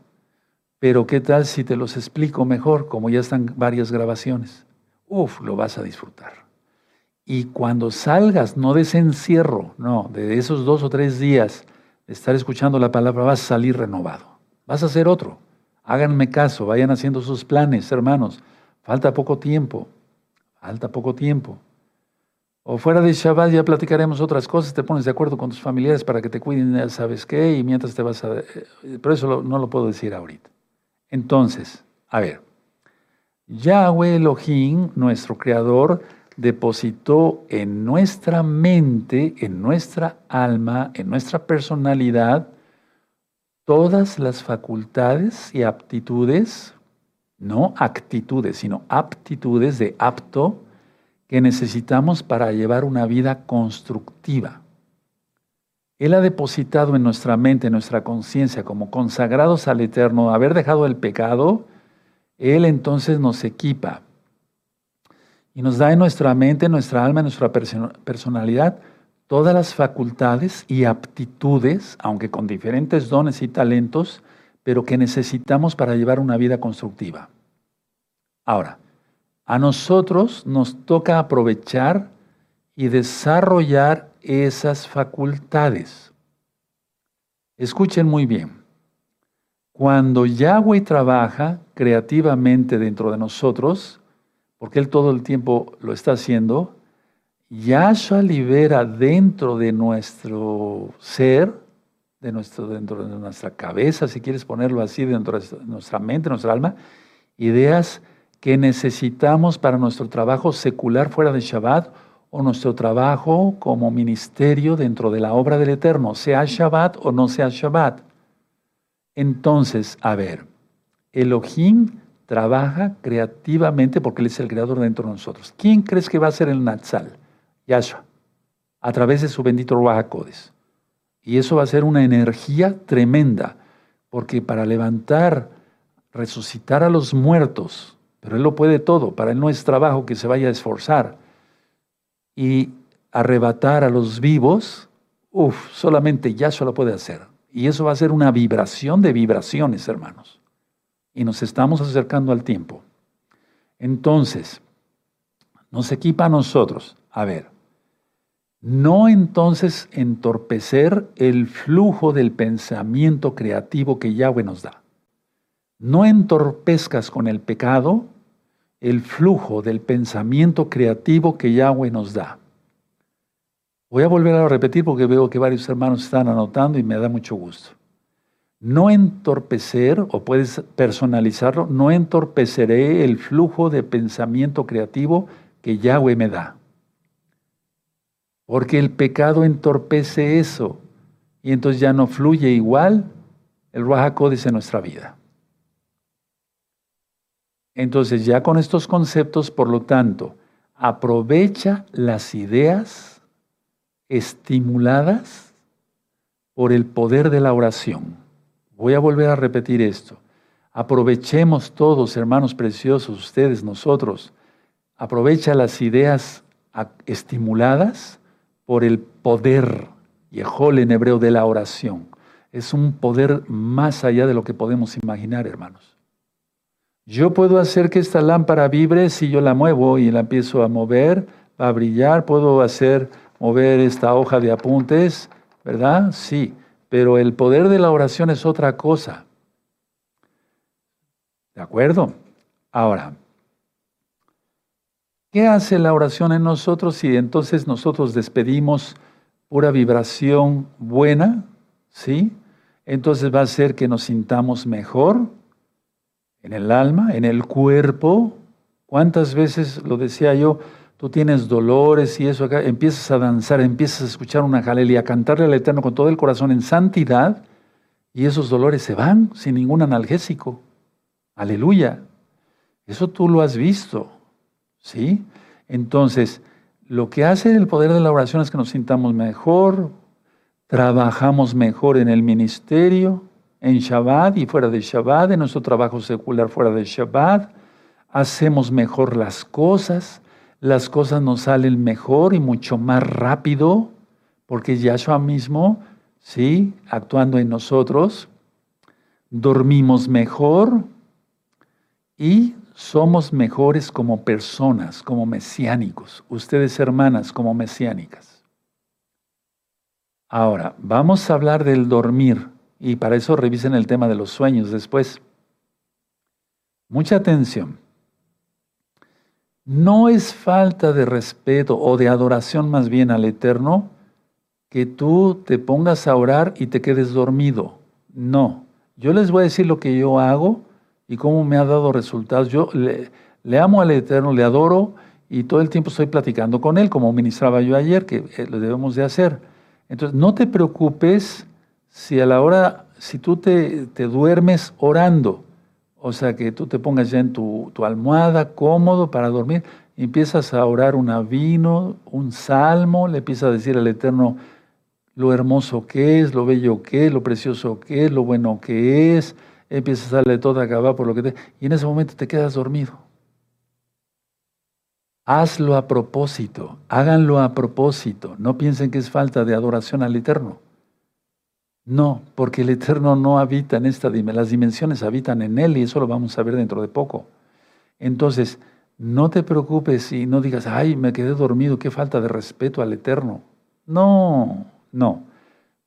pero ¿qué tal si te los explico mejor, como ya están varias grabaciones? Uf, lo vas a disfrutar. Y cuando salgas, no de ese encierro, no, de esos dos o tres días de estar escuchando la palabra, vas a salir renovado. Vas a hacer otro. Háganme caso, vayan haciendo sus planes, hermanos. Falta poco tiempo. Falta poco tiempo. O fuera de Shabbat ya platicaremos otras cosas, te pones de acuerdo con tus familiares para que te cuiden, ya sabes qué, y mientras te vas a... Eh, pero eso no lo puedo decir ahorita. Entonces, a ver, Yahweh Elohim, nuestro Creador, depositó en nuestra mente, en nuestra alma, en nuestra personalidad, todas las facultades y aptitudes, no actitudes, sino aptitudes de apto que necesitamos para llevar una vida constructiva. Él ha depositado en nuestra mente, en nuestra conciencia, como consagrados al Eterno, haber dejado el pecado, Él entonces nos equipa y nos da en nuestra mente, en nuestra alma, en nuestra personalidad, todas las facultades y aptitudes, aunque con diferentes dones y talentos, pero que necesitamos para llevar una vida constructiva. Ahora, a nosotros nos toca aprovechar y desarrollar esas facultades. Escuchen muy bien. Cuando Yahweh trabaja creativamente dentro de nosotros, porque Él todo el tiempo lo está haciendo, Yahshua libera dentro de nuestro ser, de nuestro, dentro de nuestra cabeza, si quieres ponerlo así, dentro de nuestra mente, nuestra alma, ideas que necesitamos para nuestro trabajo secular fuera de Shabbat o nuestro trabajo como ministerio dentro de la obra del Eterno, sea Shabbat o no sea Shabbat. Entonces, a ver, Elohim trabaja creativamente porque Él es el creador dentro de nosotros. ¿Quién crees que va a ser el Natsal? Yahshua, a través de su bendito Ruach Y eso va a ser una energía tremenda, porque para levantar, resucitar a los muertos, pero Él lo puede todo, para Él no es trabajo que se vaya a esforzar, y arrebatar a los vivos, uff, solamente Yahshua lo puede hacer. Y eso va a ser una vibración de vibraciones, hermanos. Y nos estamos acercando al tiempo. Entonces, nos equipa a nosotros, a ver, no entonces entorpecer el flujo del pensamiento creativo que Yahweh nos da. No entorpezcas con el pecado el flujo del pensamiento creativo que Yahweh nos da. Voy a volver a repetir porque veo que varios hermanos están anotando y me da mucho gusto. No entorpecer, o puedes personalizarlo, no entorpeceré el flujo de pensamiento creativo que Yahweh me da. Porque el pecado entorpece eso y entonces ya no fluye igual el Ruach en nuestra vida. Entonces ya con estos conceptos, por lo tanto, aprovecha las ideas estimuladas por el poder de la oración. Voy a volver a repetir esto. Aprovechemos todos, hermanos preciosos, ustedes, nosotros, aprovecha las ideas estimuladas por el poder, Yehol en hebreo, de la oración. Es un poder más allá de lo que podemos imaginar, hermanos. Yo puedo hacer que esta lámpara vibre si yo la muevo y la empiezo a mover, va a brillar. Puedo hacer mover esta hoja de apuntes, ¿verdad? Sí, pero el poder de la oración es otra cosa. ¿De acuerdo? Ahora, ¿qué hace la oración en nosotros si entonces nosotros despedimos pura vibración buena? ¿Sí? Entonces va a hacer que nos sintamos mejor en el alma, en el cuerpo. ¿Cuántas veces, lo decía yo, tú tienes dolores y eso acá, empiezas a danzar, empiezas a escuchar una jalel a cantarle al Eterno con todo el corazón en santidad y esos dolores se van sin ningún analgésico? Aleluya. Eso tú lo has visto. ¿Sí? Entonces, lo que hace el poder de la oración es que nos sintamos mejor, trabajamos mejor en el ministerio, en Shabbat y fuera de Shabbat, en nuestro trabajo secular fuera de Shabbat, hacemos mejor las cosas, las cosas nos salen mejor y mucho más rápido, porque Yahshua mismo, sí, actuando en nosotros, dormimos mejor y somos mejores como personas, como mesiánicos, ustedes hermanas como mesiánicas. Ahora, vamos a hablar del dormir. Y para eso revisen el tema de los sueños después. Mucha atención. No es falta de respeto o de adoración más bien al Eterno que tú te pongas a orar y te quedes dormido. No. Yo les voy a decir lo que yo hago y cómo me ha dado resultados. Yo le, amo al Eterno, le adoro y todo el tiempo estoy platicando con Él, como ministraba yo ayer, que eh, lo debemos de hacer. Entonces, no te preocupes si a la hora, si tú te, duermes orando, o sea que tú te pongas ya en tu, almohada cómodo para dormir, empiezas a orar un avino, un salmo, le empiezas a decir al Eterno lo hermoso que es, lo bello que es, lo precioso que es, lo bueno que es, empiezas a darle todo a acabar por lo que te... Y en ese momento te quedas dormido. Hazlo a propósito, háganlo a propósito, no piensen que es falta de adoración al Eterno. No, porque el Eterno no habita en esta dimensión, las dimensiones habitan en Él y eso lo vamos a ver dentro de poco. Entonces, no te preocupes y no digas, ay, me quedé dormido, qué falta de respeto al Eterno. No, no,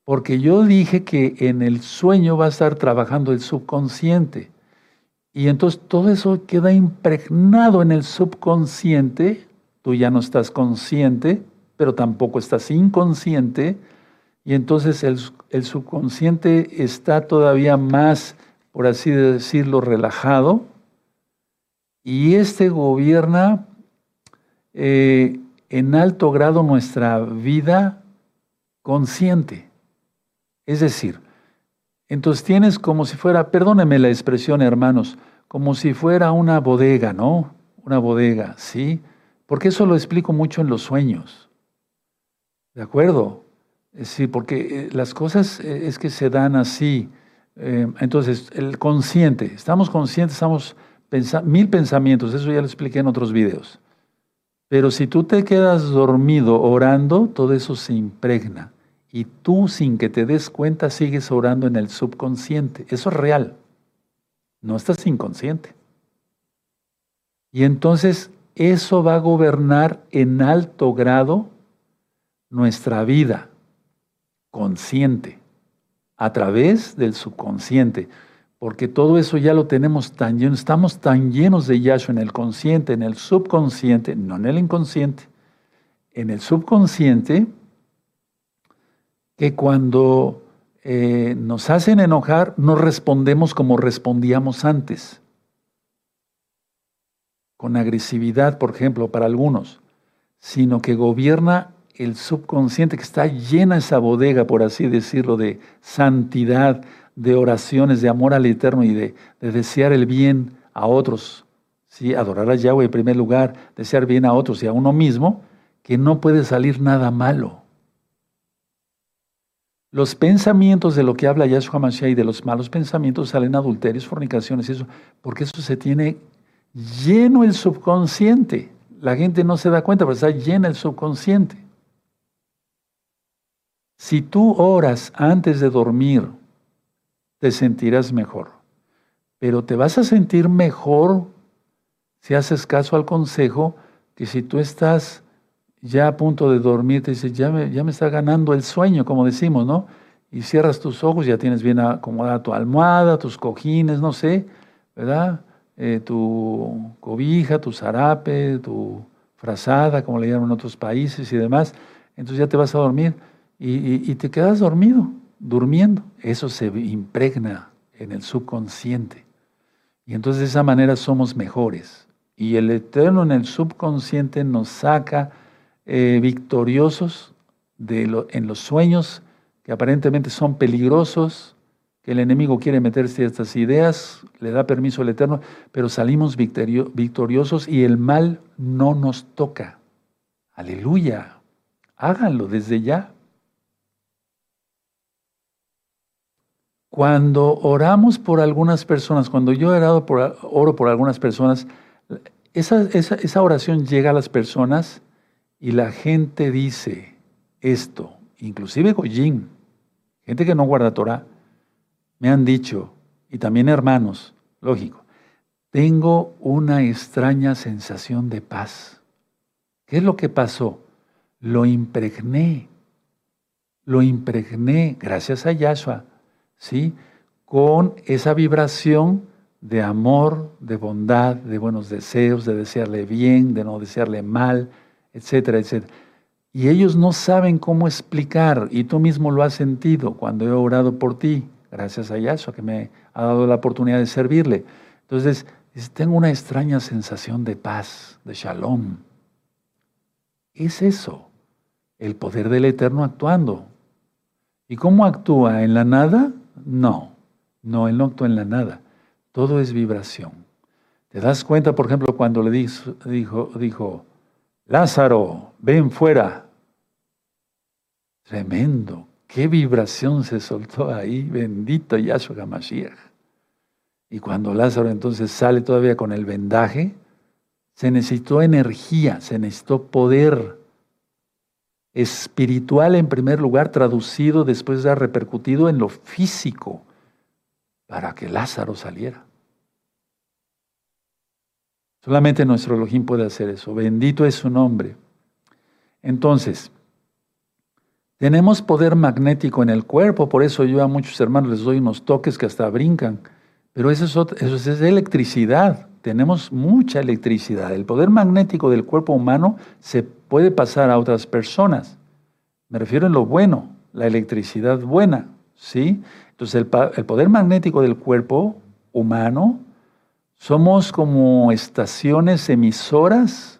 porque yo dije que en el sueño va a estar trabajando el subconsciente. Y entonces todo eso queda impregnado en el subconsciente, tú ya no estás consciente, pero tampoco estás inconsciente, y entonces el, subconsciente está todavía más, por así decirlo, relajado y este gobierna eh, en alto grado nuestra vida consciente. Es decir, entonces tienes como si fuera, perdónenme la expresión hermanos, como si fuera una bodega, ¿no? Una bodega, ¿sí? Porque eso lo explico mucho en los sueños. ¿De acuerdo? Sí, porque eh, las cosas eh, es que se dan así. Eh, entonces, el consciente, estamos conscientes, estamos mil pensamientos, eso ya lo expliqué en otros videos. Pero si tú te quedas dormido orando, todo eso se impregna. Y tú, sin que te des cuenta, sigues orando en el subconsciente. Eso es real. No estás inconsciente. Y entonces eso va a gobernar en alto grado nuestra vida consciente, a través del subconsciente, porque todo eso ya lo tenemos tan lleno, estamos tan llenos de Yahshua en el consciente, en el subconsciente, no en el inconsciente, en el subconsciente, que cuando eh, nos hacen enojar, no respondemos como respondíamos antes, con agresividad, por ejemplo, para algunos, sino que gobierna el subconsciente que está llena esa bodega, por así decirlo, de santidad, de oraciones, de amor al Eterno y de, desear el bien a otros. ¿sí? Adorar a Yahweh en primer lugar, desear bien a otros y a uno mismo, que no puede salir nada malo. Los pensamientos de lo que habla Yahshua Mashiach y de los malos pensamientos salen adulterios, fornicaciones eso, porque eso se tiene lleno el subconsciente. La gente no se da cuenta, pero está llena el subconsciente. Si tú oras antes de dormir, te sentirás mejor. Pero te vas a sentir mejor si haces caso al consejo que si tú estás ya a punto de dormir, te dices, ya me, ya me está ganando el sueño, como decimos, ¿no? Y cierras tus ojos, ya tienes bien acomodada tu almohada, tus cojines, no sé, ¿verdad? eh, tu cobija, tu zarape, tu frazada, como le llaman en otros países y demás. Entonces ya te vas a dormir y, y te quedas dormido, durmiendo. Eso se impregna en el subconsciente. Y entonces de esa manera somos mejores. Y el Eterno en el subconsciente nos saca eh, victoriosos de en los sueños que aparentemente son peligrosos, que el enemigo quiere meterse estas ideas, le da permiso al Eterno, pero salimos victoriosos y el mal no nos toca. Aleluya. Háganlo desde ya. Cuando oramos por algunas personas, cuando yo orado por, oro por algunas personas, esa, esa oración llega a las personas y la gente dice esto, inclusive Goyín, gente que no guarda Torah, me han dicho, y también hermanos, lógico, tengo una extraña sensación de paz. ¿Qué es lo que pasó? Lo impregné, lo impregné gracias a Yahshua, ¿sí? Con esa vibración de amor, de bondad, de buenos deseos, de desearle bien, de no desearle mal, etcétera, etcétera. Y ellos no saben cómo explicar, y tú mismo lo has sentido cuando he orado por ti, gracias a Yahshua que me ha dado la oportunidad de servirle. Entonces, tengo una extraña sensación de paz, de shalom. Es eso, el poder del Eterno actuando. ¿Y cómo actúa? ¿En la nada? No, no, Él no actúa en la nada. Todo es vibración. ¿Te das cuenta, por ejemplo, cuando le dijo, dijo, dijo Lázaro, ven fuera. Tremendo, qué vibración se soltó ahí, bendito Yahshua Mashiach. Y cuando Lázaro entonces sale todavía con el vendaje, se necesitó energía, se necesitó poder espiritual en primer lugar, traducido después de repercutido en lo físico, para que Lázaro saliera. Solamente nuestro Elohim puede hacer eso. Bendito es su nombre. Entonces, tenemos poder magnético en el cuerpo, por eso yo a muchos hermanos les doy unos toques que hasta brincan. Pero eso es, eso es electricidad. Tenemos mucha electricidad. El poder magnético del cuerpo humano se puede pasar a otras personas. Me refiero en lo bueno, la electricidad buena. ¿sí? Entonces, el poder magnético del cuerpo humano somos como estaciones emisoras,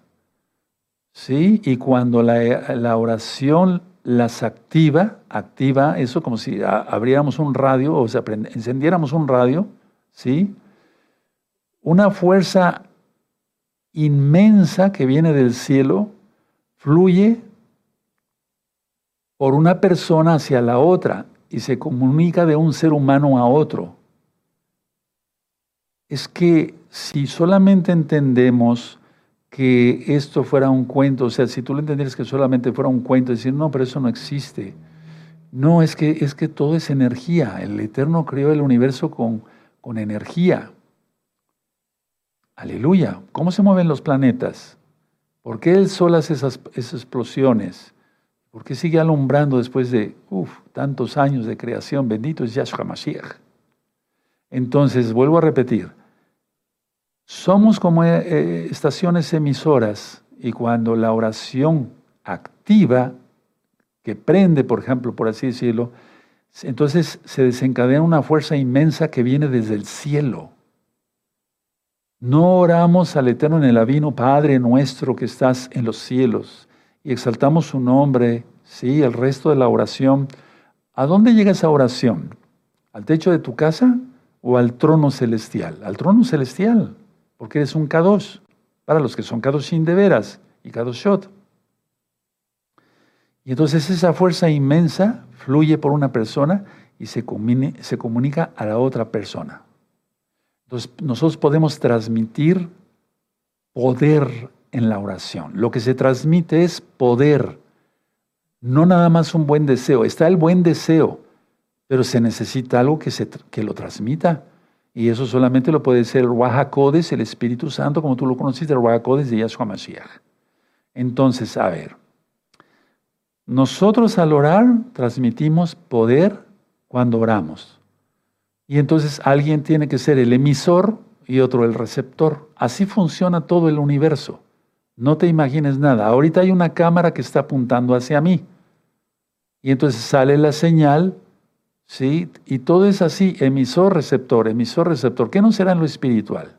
¿sí? Y cuando la, oración las activa, activa eso como si abriéramos un radio o sea, encendiéramos un radio, ¿sí? Una fuerza inmensa que viene del cielo fluye por una persona hacia la otra y se comunica de un ser humano a otro es que si solamente entendemos que esto fuera un cuento, o sea, si tú lo entendieras que solamente fuera un cuento, decir, no, pero eso no existe. No, es que, es que todo es energía. El Eterno creó el universo con, con energía. Aleluya. ¿Cómo se mueven los planetas? ¿Por qué el Sol hace esas, esas explosiones? ¿Por qué sigue alumbrando después de tantos años de creación? Bendito es Yahshua Mashiach. Entonces, vuelvo a repetir, somos como eh, eh, estaciones emisoras y cuando la oración activa, que prende, por ejemplo, por así decirlo, entonces se desencadena una fuerza inmensa que viene desde el cielo. No oramos al Eterno en el Avino, Padre nuestro que estás en los cielos, y exaltamos su nombre, sí, el resto de la oración. ¿A dónde llega esa oración? ¿Al techo de tu casa o al trono celestial? Al trono celestial porque eres un Kadosh, para los que son Kadoshim de veras y Kadoshot. Y entonces esa fuerza inmensa fluye por una persona y se, se comunica a la otra persona. Entonces nosotros podemos transmitir poder en la oración. Lo que se transmite es poder, no nada más un buen deseo. Está el buen deseo, pero se necesita algo que, se, que lo transmita. Y eso solamente lo puede ser el el Espíritu Santo, como tú lo conociste, el Wahakodes de Yahshua Mashiach. Entonces, a ver, nosotros al orar transmitimos poder cuando oramos. Y entonces alguien tiene que ser el emisor y otro el receptor. Así funciona todo el universo. No te imagines nada. Ahorita hay una cámara que está apuntando hacia mí. Y entonces sale la señal, ¿sí? Y todo es así, emisor, receptor, emisor, receptor. ¿Qué no será en lo espiritual?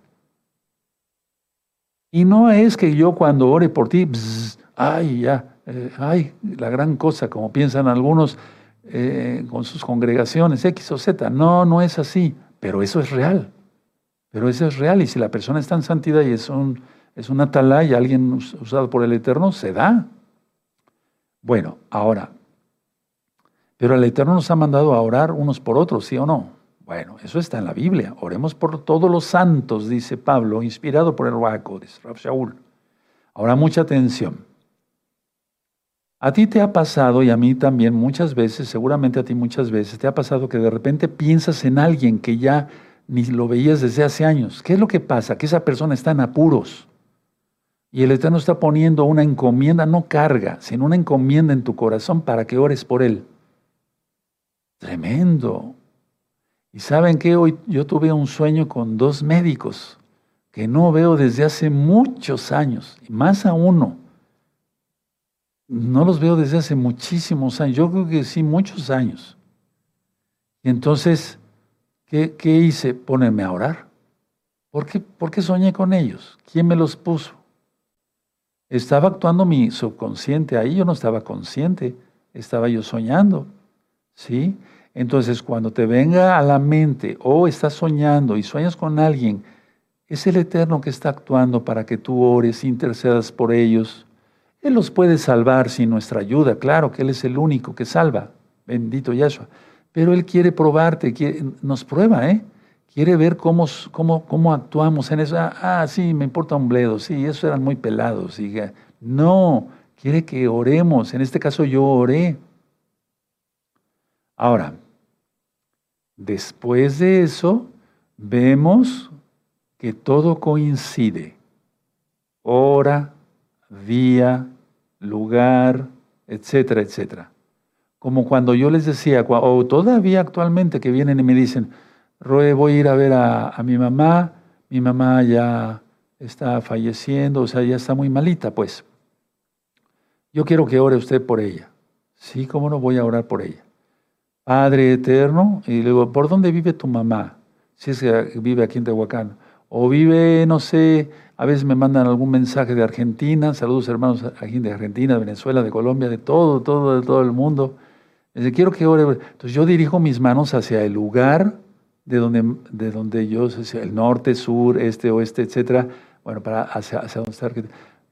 Y no es que yo cuando ore por ti, ay, ya, eh, ay, la gran cosa, como piensan algunos eh, con sus congregaciones, X o Z. No, no es así, pero eso es real. Pero eso es real. Y si la persona está en santidad y es un, es un atalaya, alguien usado por el Eterno, se da. Bueno, ahora, pero el Eterno nos ha mandado a orar unos por otros, ¿sí o no? Bueno, eso está en la Biblia. Oremos por todos los santos, dice Pablo, inspirado por el Raco, dice Rab Shaul. Ahora, mucha atención. A ti te ha pasado, y a mí también muchas veces, seguramente a ti muchas veces, te ha pasado que de repente piensas en alguien que ya ni lo veías desde hace años. ¿Qué es lo que pasa? Que esa persona está en apuros. Y el Eterno está poniendo una encomienda, no carga, sino una encomienda en tu corazón para que ores por él. Tremendo. Y saben que hoy yo tuve un sueño con dos médicos que no veo desde hace muchos años, más a uno. No los veo desde hace muchísimos años, yo creo que sí, muchos años. Entonces, ¿qué, qué hice? Ponerme a orar. ¿Por qué, ¿Por qué soñé con ellos? ¿Quién me los puso? Estaba actuando mi subconsciente ahí, yo no estaba consciente, estaba yo soñando. ¿Sí? Entonces, cuando te venga a la mente o estás soñando y sueñas con alguien, es el Eterno que está actuando para que tú ores, intercedas por ellos. Él los puede salvar sin nuestra ayuda, claro que Él es el único que salva, bendito Yahshua. Pero Él quiere probarte, nos prueba, ¿eh? Quiere ver cómo, cómo, cómo actuamos en eso. Ah, sí, me importa un bledo, sí, esos eran muy pelados. No, quiere que oremos. En este caso yo oré. Ahora, después de eso, vemos que todo coincide. Hora, día, lugar, etcétera, etcétera. Como cuando yo les decía, o todavía actualmente que vienen y me dicen, Roe, voy a ir a ver a, a mi mamá, mi mamá ya está falleciendo, o sea, ya está muy malita, pues. Yo quiero que ore usted por ella. Sí, ¿cómo no voy a orar por ella? Padre eterno, y le digo, ¿por dónde vive tu mamá? Si es que vive aquí en Tehuacán. O vive, no sé, a veces me mandan algún mensaje de Argentina, saludos hermanos aquí de Argentina, de Venezuela, de Colombia, de todo, todo, de todo el mundo. Dice, quiero que ore. Entonces yo dirijo mis manos hacia el lugar de donde, de donde yo, el norte, sur, este, oeste, etcétera, bueno, para hacia, hacia donde está.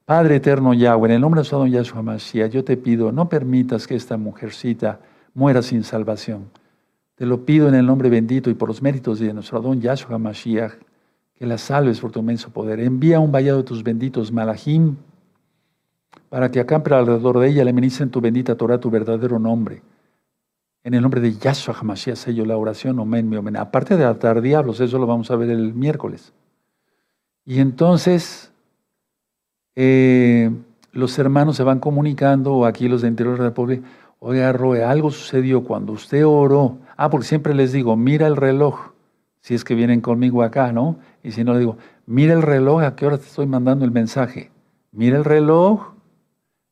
Padre eterno Yahweh, en el nombre de don Yahshua Mashiach, yo te pido, no permitas que esta mujercita muera sin salvación. Te lo pido en el nombre bendito y por los méritos de nuestro don Yahshua Mashiach, que la salves por tu inmenso poder. Envía un vallado de tus benditos malachim para que acampe alrededor de ella le ministren tu bendita Torah, tu verdadero nombre. En el nombre de Yahshua Hamashiach sello la oración, omen, mi omen. Aparte de atar diablos, eso lo vamos a ver el miércoles. Y entonces, eh, los hermanos se van comunicando, o aquí los de interior de la pobre, Oiga, Roe, algo sucedió cuando usted oró. Ah, porque siempre les digo, mira el reloj, si es que vienen conmigo acá, ¿no? Y si no, le digo, mira el reloj, ¿a qué hora te estoy mandando el mensaje? Mira el reloj,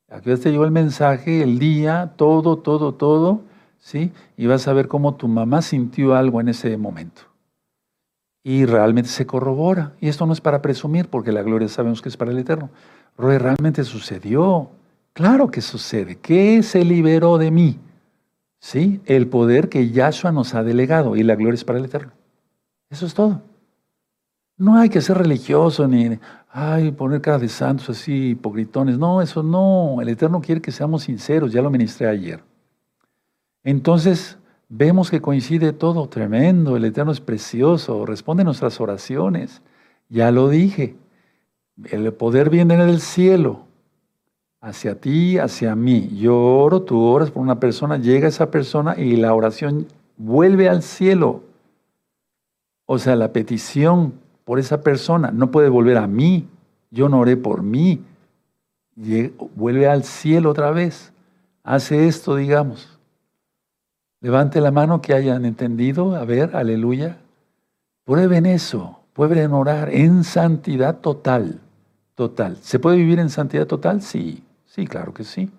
¿a qué hora te llegó el mensaje, el día, todo, todo, todo, ¿sí? Y vas a ver cómo tu mamá sintió algo en ese momento. Y realmente se corrobora. Y esto no es para presumir, porque la gloria sabemos que es para el Eterno. Roe, realmente sucedió. Claro que sucede. ¿Qué se liberó de mí? ¿Sí? El poder que Yahshua nos ha delegado y la gloria es para el Eterno. Eso es todo. No hay que ser religioso ni ay, poner cara de santos así, hipocritones. No, eso no. El Eterno quiere que seamos sinceros, ya lo ministré ayer. Entonces, vemos que coincide todo tremendo. El Eterno es precioso, responde nuestras oraciones. Ya lo dije. El poder viene del cielo hacia ti, hacia mí. Yo oro, tú oras por una persona, llega esa persona y la oración vuelve al cielo. O sea, la petición por esa persona no puede volver a mí. Yo no oré por mí. vuelve al cielo otra vez. Hace esto, digamos. Levante la mano que hayan entendido. A ver, aleluya. Prueben eso. pueden orar en santidad total, total. ¿Se puede vivir en santidad total? Sí, sí, claro que sí.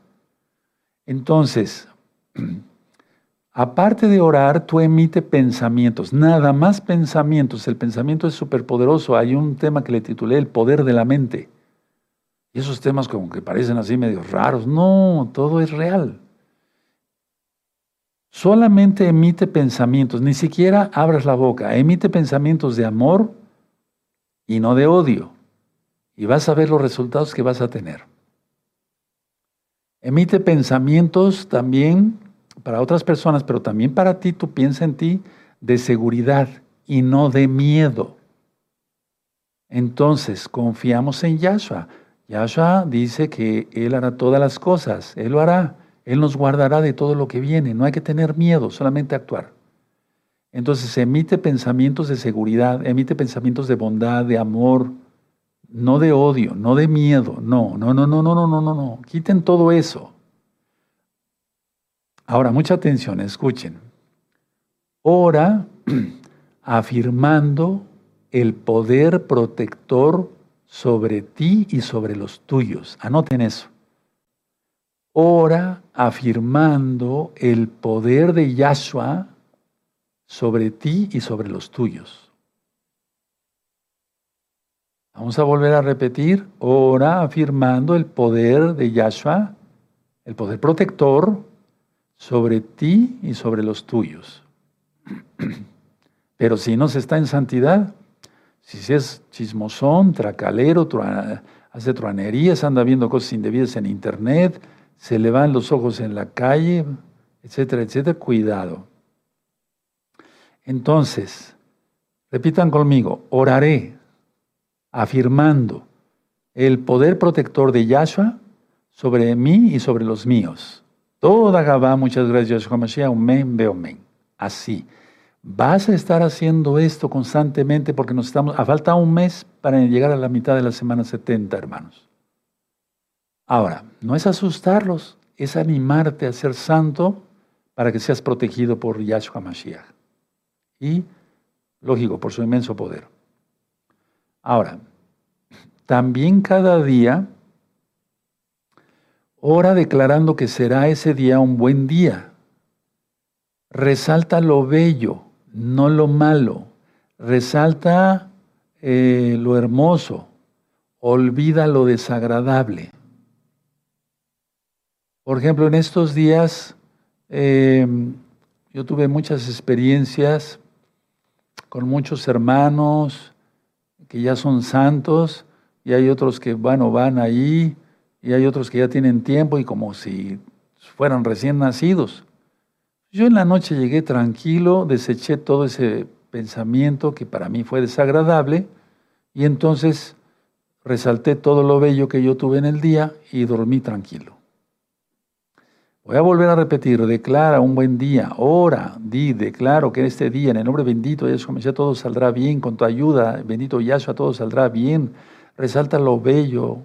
Entonces, aparte de orar, tú emite pensamientos, nada más pensamientos. El pensamiento es superpoderoso. Hay un tema que le titulé El poder de la mente. Y esos temas como que parecen así medio raros. No, todo es real. Solamente emite pensamientos, ni siquiera abras la boca. Emite pensamientos de amor y no de odio. Y vas a ver los resultados que vas a tener. Emite pensamientos también para otras personas, pero también para ti, tú piensa en ti de seguridad y no de miedo. Entonces, confiamos en Yahshua. Yahshua dice que Él hará todas las cosas, Él lo hará, Él nos guardará de todo lo que viene, no hay que tener miedo, solamente actuar. Entonces emite pensamientos de seguridad, emite pensamientos de bondad, de amor, no de odio, no de miedo, no, no, no, no, no, no, no, no, no. Quiten todo eso. Ahora, mucha atención, escuchen. Ora afirmando el poder protector sobre ti y sobre los tuyos. Anoten eso. Ora afirmando el poder de Yahshua sobre ti y sobre los tuyos. Vamos a volver a repetir, ora afirmando el poder de Yahshua, el poder protector sobre ti y sobre los tuyos. Pero si no se está en santidad, si es chismosón, tracalero, hace truanerías, anda viendo cosas indebidas en internet, se le van los ojos en la calle, etcétera, etcétera, cuidado. Entonces, repitan conmigo, oraré afirmando el poder protector de Yahshua sobre mí y sobre los míos. Toda Gabá, muchas gracias, Yahshua Mashiach, amén, veo amén. Así. Vas a estar haciendo esto constantemente porque nos estamos, a falta un mes para llegar a la mitad de la semana 70, hermanos. Ahora, no es asustarlos, es animarte a ser santo para que seas protegido por Yahshua Mashiach. Y, lógico, por su inmenso poder. Ahora, también cada día ora declarando que será ese día un buen día. Resalta lo bello, no lo malo. Resalta eh, lo hermoso. Olvida lo desagradable. Por ejemplo, en estos días em, yo tuve muchas experiencias con muchos hermanos, que ya son santos y hay otros que, bueno, van ahí y hay otros que ya tienen tiempo y como si fueran recién nacidos. Yo en la noche llegué tranquilo, deseché todo ese pensamiento que para mí fue desagradable y entonces resalté todo lo bello que yo tuve en el día y dormí tranquilo. Voy a volver a repetir, declara un buen día, ora, di, declaro que en este día, en el nombre bendito de Yahshua, todo saldrá bien, con tu ayuda, bendito Yahshua, todo saldrá bien. Resalta lo bello,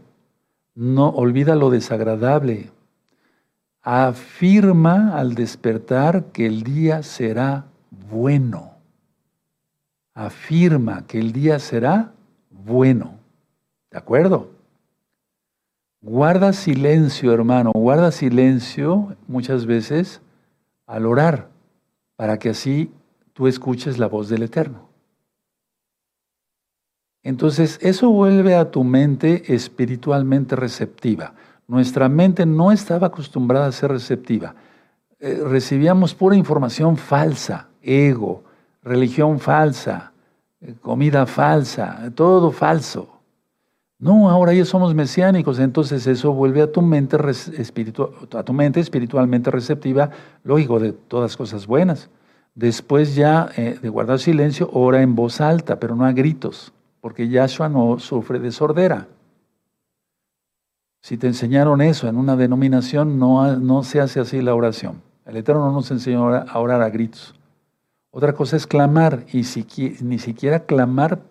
no olvida lo desagradable. Afirma al despertar que el día será bueno. Afirma que el día será bueno. ¿De acuerdo? Guarda silencio, hermano, guarda silencio muchas veces al orar, para que así tú escuches la voz del Eterno. Entonces, eso vuelve a tu mente espiritualmente receptiva. Nuestra mente no estaba acostumbrada a ser receptiva. Eh, recibíamos pura información falsa, ego, religión falsa, eh, comida falsa, todo falso. No, ahora ya somos mesiánicos, entonces eso vuelve a tu mente, a tu mente espiritualmente receptiva, lógico, de todas cosas buenas. Después ya eh, de guardar silencio, ora en voz alta, pero no a gritos, porque Yahshua no sufre de sordera. Si te enseñaron eso en una denominación, no, no se hace así la oración. El Eterno no nos enseñó a orar a gritos. Otra cosa es clamar, y ni siquiera clamar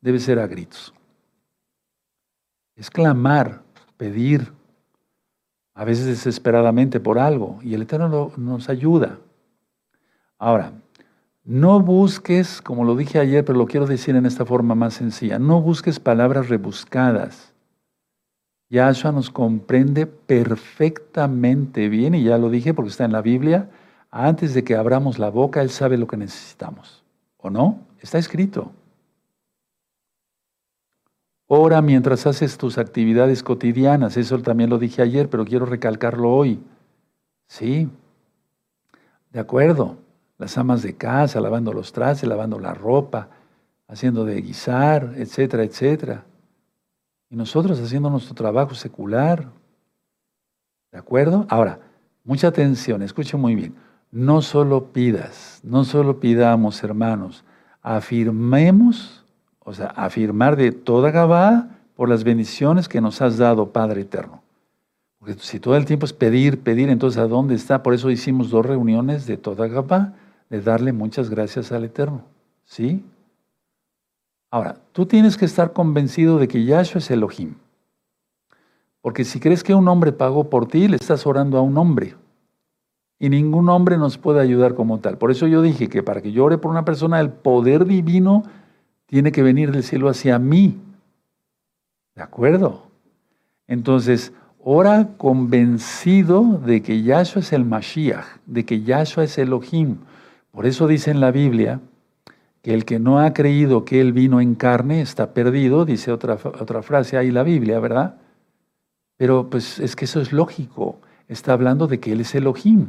debe ser a gritos es clamar, pedir, a veces desesperadamente por algo, y el Eterno nos ayuda. Ahora, No busques, como lo dije ayer, pero lo quiero decir en esta forma más sencilla, no busques palabras rebuscadas. Yahshua nos comprende perfectamente bien, y ya lo dije porque está en la Biblia, antes de que abramos la boca, Él sabe lo que necesitamos. ¿O no? Está escrito. Ora mientras haces tus actividades cotidianas, eso también lo dije ayer, pero quiero recalcarlo hoy. Sí, de acuerdo, las amas de casa, lavando los trastes, lavando la ropa, haciendo de guisar, etcétera, etcétera. Y nosotros haciendo nuestro trabajo secular. ¿De acuerdo? Ahora, mucha atención, escuchen muy bien. No solo pidas, no solo pidamos, hermanos, afirmemos, o sea, afirmar de toda Gabá por las bendiciones que nos has dado, Padre Eterno. Porque si todo el tiempo es pedir, pedir, entonces ¿a dónde está? Por eso hicimos dos reuniones de toda Gabá, de darle muchas gracias al Eterno. ¿Sí? Ahora, tú tienes que estar convencido de que Yahshua es Elohim. Porque si crees que un hombre pagó por ti, le estás orando a un hombre. Y ningún hombre nos puede ayudar como tal. Por eso yo dije que para que yo ore por una persona, el poder divino tiene que venir del cielo hacia mí. ¿De acuerdo? Entonces, ora convencido de que Yahshua es el Mashiach, de que Yahshua es Elohim. Por eso dice en la Biblia que el que no ha creído que Él vino en carne está perdido, dice otra, otra frase ahí la Biblia, ¿verdad? Pero pues es que eso es lógico. Está hablando de que Él es Elohim,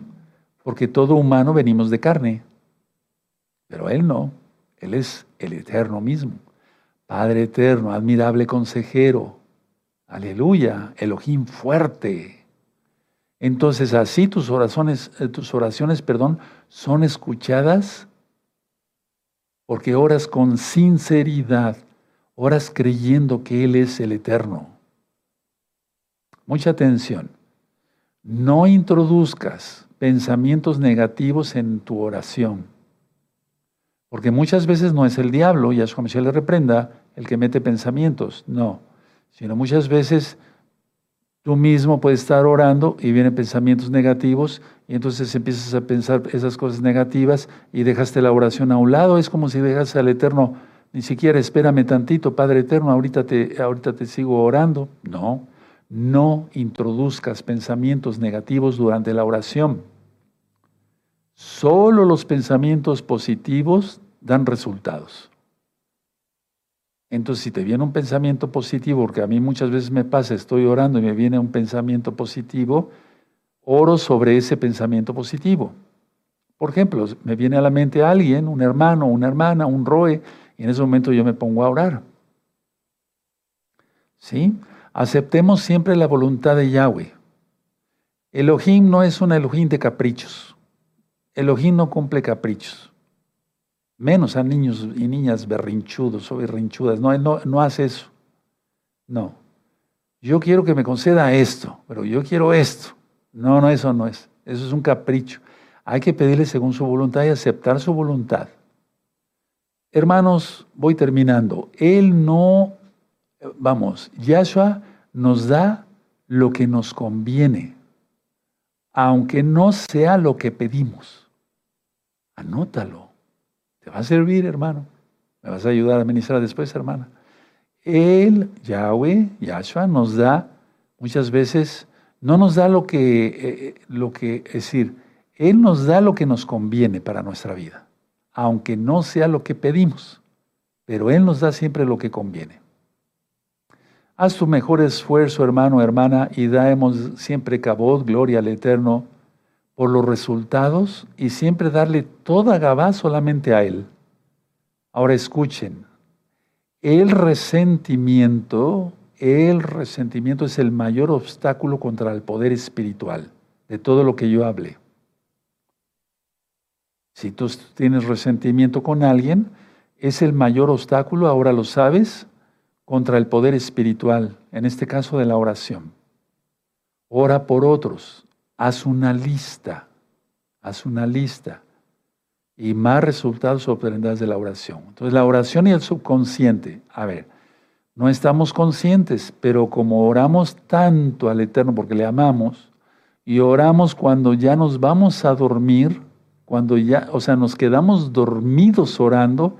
porque todo humano venimos de carne, pero Él no, Él es el eterno mismo. Padre eterno, admirable consejero, aleluya, Elohim fuerte. Entonces así tus oraciones, eh, tus oraciones, perdón, son escuchadas porque oras con sinceridad, oras creyendo que Él es el eterno. Mucha atención. No introduzcas pensamientos negativos en tu oración. Porque muchas veces no es el diablo, y a su le reprenda, el que mete pensamientos. No. Sino muchas veces tú mismo puedes estar orando y vienen pensamientos negativos y entonces empiezas a pensar esas cosas negativas y dejaste la oración a un lado. Es como si dejas al Eterno, ni siquiera espérame tantito, Padre Eterno, ahorita te, ahorita te sigo orando. No, no introduzcas pensamientos negativos durante la oración. Solo los pensamientos positivos dan resultados. Entonces, si te viene un pensamiento positivo, porque a mí muchas veces me pasa, estoy orando y me viene un pensamiento positivo, oro sobre ese pensamiento positivo. Por ejemplo, me viene a la mente alguien, un hermano, una hermana, un roe, y en ese momento yo me pongo a orar. ¿Sí? Aceptemos siempre la voluntad de Yahweh. Elohim no es un Elohim de caprichos. Elohim no cumple caprichos menos a niños y niñas berrinchudos o berrinchudas. No, no, no hace eso. No. Yo quiero que me conceda esto, pero yo quiero esto. No, no, eso no es. Eso es un capricho. Hay que pedirle según su voluntad y aceptar su voluntad. Hermanos, voy terminando. Él no, vamos, Yahshua nos da lo que nos conviene, aunque no sea lo que pedimos. Anótalo va a servir, hermano. Me vas a ayudar a ministrar después, hermana. Él, Yahweh, Yahshua, nos da muchas veces, no nos da lo que, eh, lo que, es decir, Él nos da lo que nos conviene para nuestra vida, aunque no sea lo que pedimos, pero Él nos da siempre lo que conviene. Haz tu mejor esfuerzo, hermano, hermana, y daemos siempre cabot, gloria al Eterno, por los resultados y siempre darle toda Gabá solamente a Él. Ahora escuchen, el resentimiento, el resentimiento es el mayor obstáculo contra el poder espiritual de todo lo que yo hable. Si tú tienes resentimiento con alguien, es el mayor obstáculo, ahora lo sabes, contra el poder espiritual, en este caso de la oración. Ora por otros, haz una lista, haz una lista y más resultados obtendrás de la oración. Entonces la oración y el subconsciente, a ver, no estamos conscientes, pero como oramos tanto al Eterno porque le amamos y oramos cuando ya nos vamos a dormir, cuando ya, o sea, nos quedamos dormidos orando,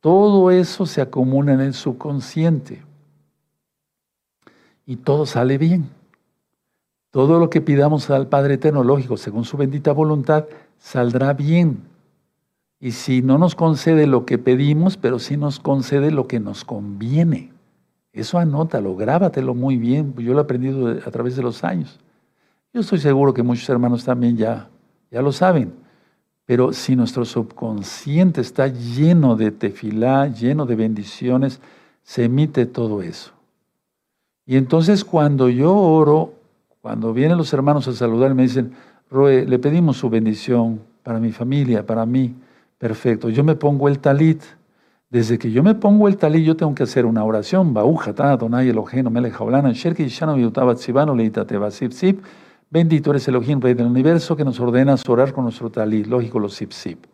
todo eso se acumula en el subconsciente. Y todo sale bien. Todo lo que pidamos al Padre Eterno, lógico, según su bendita voluntad, saldrá bien. Y si no nos concede lo que pedimos, pero sí nos concede lo que nos conviene. Eso anótalo, grábatelo muy bien. Yo lo he aprendido a través de los años. Yo estoy seguro que muchos hermanos también ya, ya lo saben. Pero si nuestro subconsciente está lleno de tefilá, lleno de bendiciones, se emite todo eso. Y entonces cuando yo oro, cuando vienen los hermanos a saludar, me dicen, Roe, le pedimos su bendición para mi familia, para mí. Perfecto. Yo me pongo el talit. Desde que yo me pongo el talit, yo tengo que hacer una oración. Bendito eres Elohim, Rey del Universo, que nos ordenas orar con nuestro talit. Lógico, los sip sip.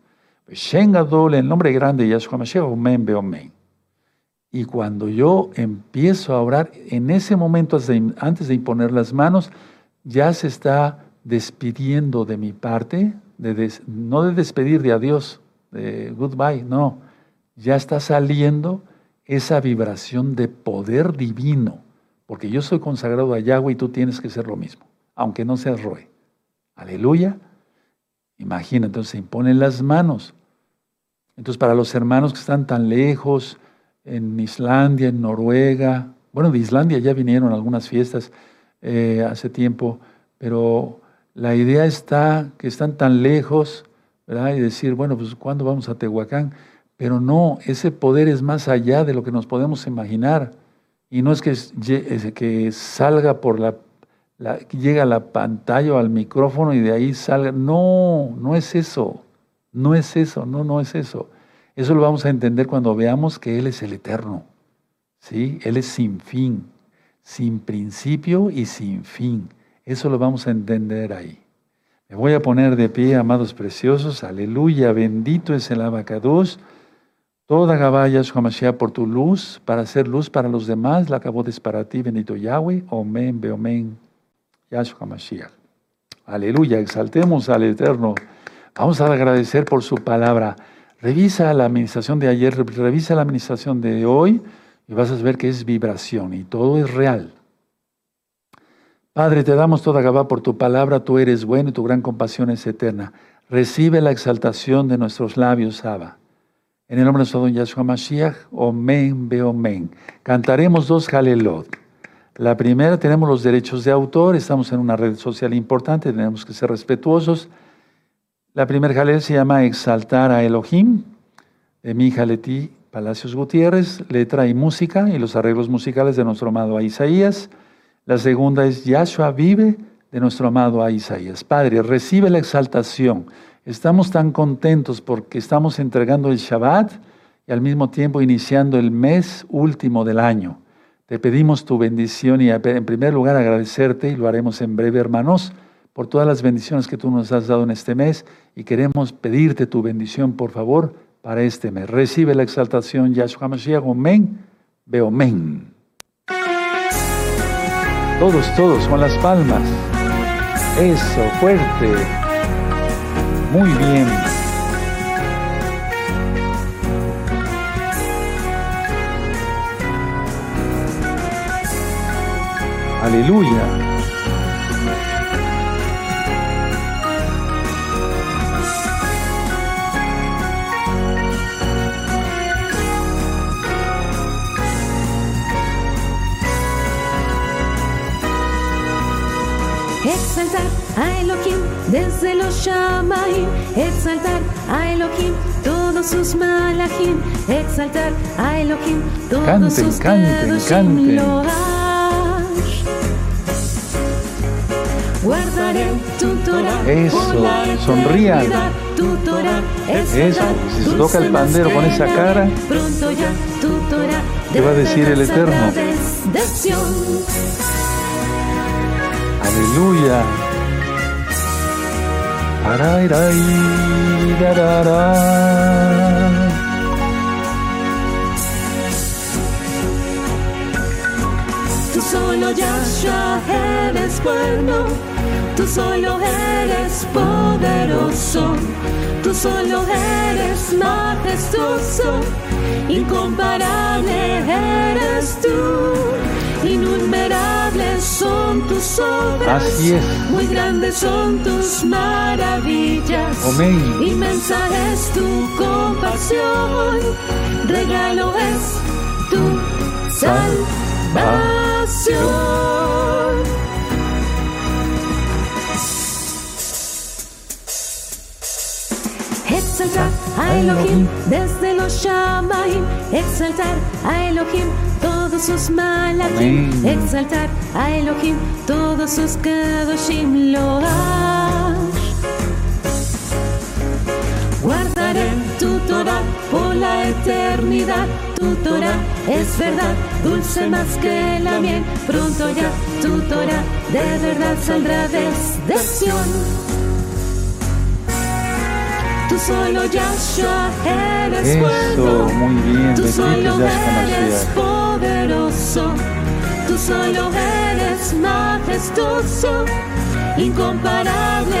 el nombre grande de Yahshua Mashiach, Omen, Beomen. Y cuando yo empiezo a orar, en ese momento, antes de imponer las manos, ya se está despidiendo de mi parte, no de despedir de adiós, de goodbye, no. Ya está saliendo esa vibración de poder divino, porque yo soy consagrado a Yahweh y tú tienes que ser lo mismo, aunque no seas Roe. Aleluya. Imagina, entonces se imponen las manos. Entonces, para los hermanos que están tan lejos, en Islandia, en Noruega. Bueno, de Islandia ya vinieron algunas fiestas eh, hace tiempo, pero la idea está que están tan lejos, ¿verdad? Y decir, bueno, pues ¿cuándo vamos a Tehuacán? Pero no, ese poder es más allá de lo que nos podemos imaginar. Y no es que, que salga por la, la, llega a la pantalla o al micrófono y de ahí salga. No, no es eso. No es eso, no, no es eso. Eso lo vamos a entender cuando veamos que Él es el eterno. ¿sí? Él es sin fin, sin principio y sin fin. Eso lo vamos a entender ahí. Me voy a poner de pie, amados preciosos. Aleluya, bendito es el abacados. Toda Gabaya Mashiach por tu luz, para hacer luz para los demás. La acabó para ti, bendito Yahweh. Omen, beomen. Yahshua Mashiach. Aleluya, exaltemos al Eterno. Vamos a agradecer por su palabra. Revisa la administración de ayer, revisa la administración de hoy y vas a ver que es vibración y todo es real. Padre, te damos toda Gabá por tu palabra, tú eres bueno y tu gran compasión es eterna. Recibe la exaltación de nuestros labios, Abba. En el nombre de nuestro don Yahshua Mashiach, Omen, Beomen. Cantaremos dos Halelot. La primera, tenemos los derechos de autor, estamos en una red social importante, tenemos que ser respetuosos. La primera jalel se llama Exaltar a Elohim, de mi Jaleti Palacios Gutiérrez, letra y música y los arreglos musicales de nuestro amado Isaías. La segunda es Yahshua vive de nuestro amado Isaías. Padre, recibe la exaltación. Estamos tan contentos porque estamos entregando el Shabbat y al mismo tiempo iniciando el mes último del año. Te pedimos tu bendición y en primer lugar agradecerte y lo haremos en breve, hermanos por todas las bendiciones que tú nos has dado en este mes y queremos pedirte tu bendición, por favor, para este mes. Recibe la exaltación, Yahshua Mashiach, Omen, men. Todos, todos, con las palmas. Eso, fuerte. Muy bien. Aleluya. Exaltar a Elohim desde los Shamaim, exaltar a Elohim todos sus malachim, exaltar a Elohim todos canten, sus canten, canten. Guardaré tu Torah. Eso, sonrían. Eso, si se toca el pandero con esa cara, ¿qué va a decir el Eterno? Aleluya. Tú solo Yahshua eres bueno. Tú solo eres poderoso, tú solo eres majestuoso, incomparable eres tú, innumerables son tus obras, Así es. muy grandes son tus maravillas, Amén. inmensa es tu compasión, regalo es tu salvación. Exaltar a Elohim desde los Shamaim, exaltar a Elohim todos sus malachim, exaltar a Elohim todos sus kadoshim loash. Guardaré tu Torah por la eternidad. Tu Torah es verdad, dulce más que la miel. Pronto ya tu Torah de verdad saldrá desde Sion. Tú solo Yahshua eres Eso, bueno. muy bien. Tú solo eres poderoso. Tú solo eres majestuoso. Incomparable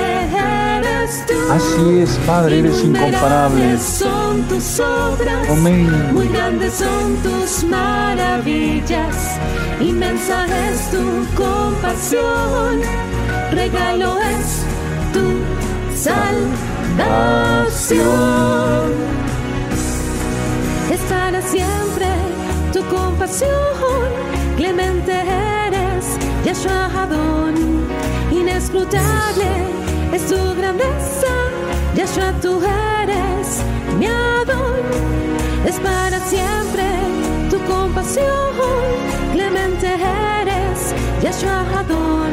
eres tú. Así es, Padre, eres incomparable. Son tus obras. Amén. Muy grandes son tus maravillas. Inmensa es tu compasión. Regalo es tu Es para siempre tu compasión. Clemente eres, Yahshua Adón. Inescrutable es tu grandeza. Yahshua tú eres mi Adón. Es para siempre tu compasión. Clemente eres, Yahshua Adón.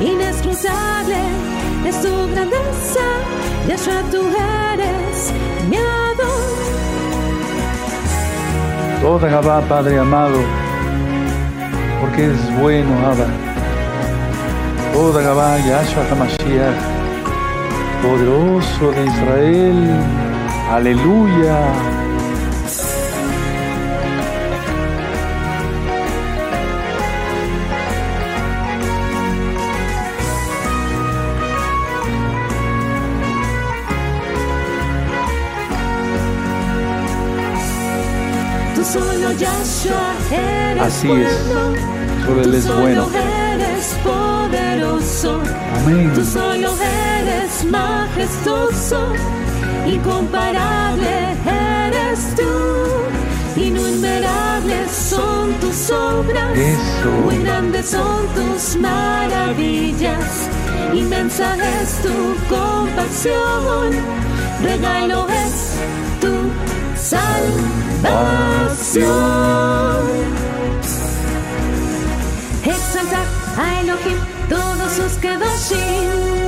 Inescrutable es tu grandeza. Yahshua tú eres mi Adón. Toda Gabá, Padre amado, porque eres bueno, Abba. Toda Gabá, Yahshua HaMashiach, poderoso de Israel. Aleluya. Así es. Solo Él es bueno. eres poderoso. Amén. Tú solo eres majestuoso. Incomparable eres tú. Innumerables son tus obras. Eso. Muy grandes son tus maravillas. Inmensa es tu compasión. Regalo es tu salvación. Exaltar a Elohim todos sus kedoshim.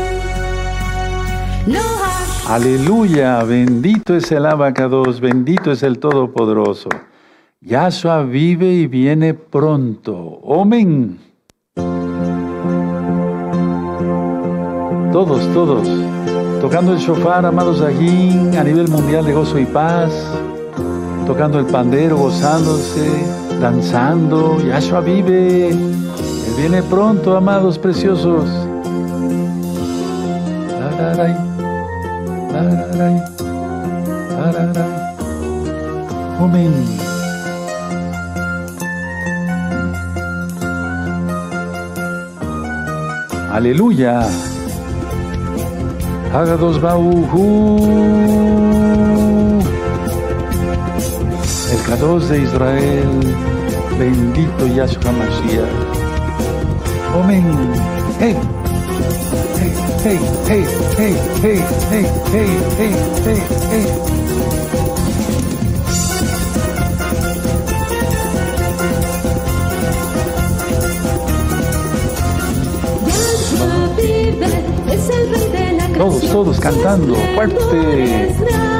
Aleluya, bendito es el abacados, bendito es el Todopoderoso. Yahshua vive y viene pronto. Amén. Todos, todos, tocando el shofar, amados aquí, a nivel mundial de gozo y paz, tocando el pandero, gozándose, danzando. Yahshua vive. Él viene pronto, amados preciosos. Amén. Aleluya. Hagados Bauhu. El Kadosh de Israel. Bendito Yahshua Mashiach. Amén. Hey. Hey, hey, hey, hey, hey, hey, hey, hey, hey, hey. Todos, todos cantando, fuerte.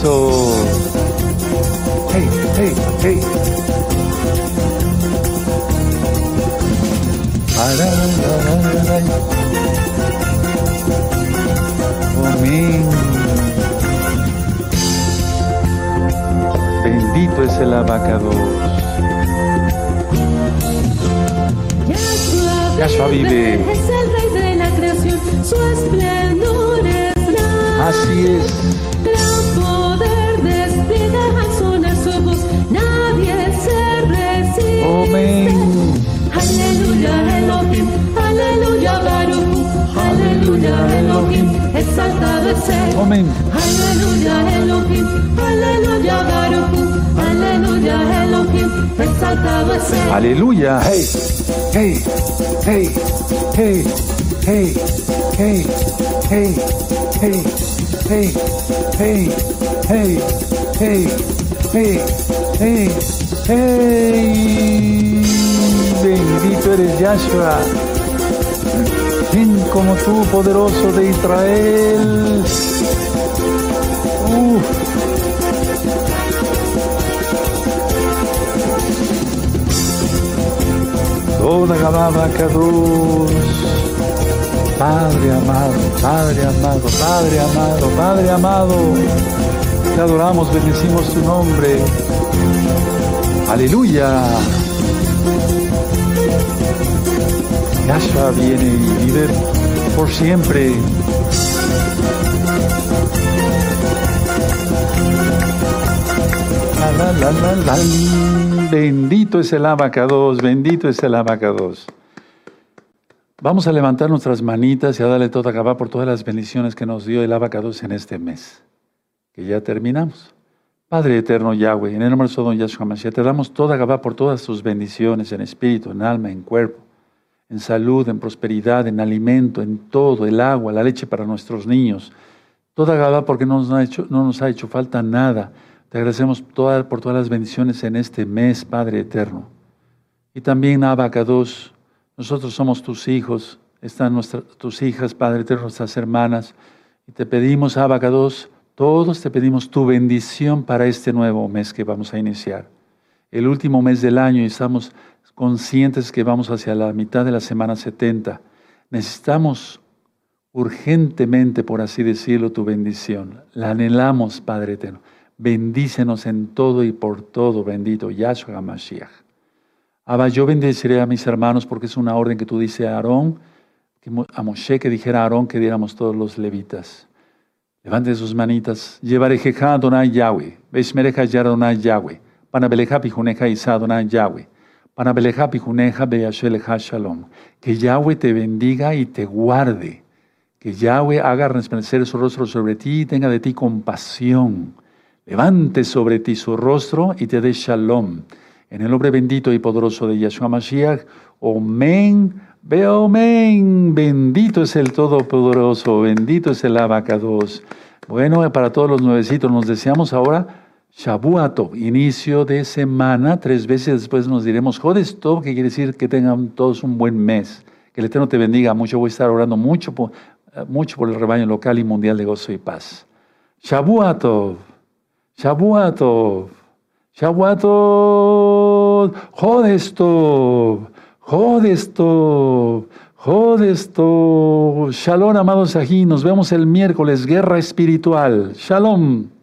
Eso. Hey, hey, hey. Amén. Bendito es el abacado. Yahshua vive. Es el rey de la creación, su esplendor es. Así es. Aleluya Elohim, exaltado es él. Amén. Aleluya Elohim, aleluya Baruch, aleluya Elohim, exaltado es él. Aleluya. Hey, hey, hey, hey, hey, hey, hey, hey, hey, hey, hey, hey, hey, hey, hey. Bendito eres Yahshua. Ven como tú, poderoso de Israel. Uf. Toda Gababa Kadosh. Padre amado, Padre amado, Padre amado, Padre amado. Te adoramos, bendecimos tu nombre. Aleluya. Yahshua viene y vive por siempre. La. Bendito es el abacados, bendito es el abacados. Vamos a levantar nuestras manitas y a darle toda Gabá por todas las bendiciones que nos dio el abacados en este mes, que ya terminamos. Padre eterno Yahweh, en el nombre de Sodom Yahshua Mashiach, te damos toda Gabá por todas tus bendiciones en espíritu, en alma, en cuerpo, en salud, en prosperidad, en alimento, en todo, el agua, la leche para nuestros niños. Toda Gabá porque no nos ha hecho, no nos ha hecho falta nada. Te agradecemos toda- por todas las bendiciones en este mes, Padre eterno. Y también, Abacados, nosotros somos tus hijos, están tus hijas, Padre eterno, nuestras hermanas. Y te pedimos, Abacados, todos te pedimos tu bendición para este nuevo mes que vamos a iniciar. El último mes del año y estamos conscientes que vamos hacia la mitad de la semana 70. Necesitamos urgentemente, por así decirlo, tu bendición. La anhelamos, Padre eterno. Bendícenos en todo y por todo, bendito Yahshua HaMashiach. Abba, yo bendeciré a mis hermanos porque es una orden que tú dices a Aarón, que a Moshe que dijera a Aarón que diéramos todos los levitas. Levanten sus manitas. Llevaré Adonai Yahweh. Beshmereja yar Adonai Yahweh. Panabeleja pijuneja isa Yahweh. Que Yahweh te bendiga y te guarde. Que Yahweh haga resplandecer su rostro sobre ti y tenga de ti compasión. Levante sobre ti su rostro y te dé shalom. En el nombre bendito y poderoso de Yahshua Mashiach. Omen. Ve omen. Bendito es el Todopoderoso. Bendito es el Abacados. Bueno, para todos los nuevecitos nos deseamos ahora Shabuatov, inicio de semana. Tres veces después nos diremos Jodestov, que quiere decir que tengan todos un buen mes. Que el Eterno te bendiga mucho. Voy a estar orando mucho por, eh, mucho por el rebaño local y mundial de gozo y paz. Shabuatov. Shabuatov. Shabuatov. Jodestov. Jodestov. Jodestov. Shalom, amados aquí. Nos vemos el miércoles. Guerra espiritual. Shalom.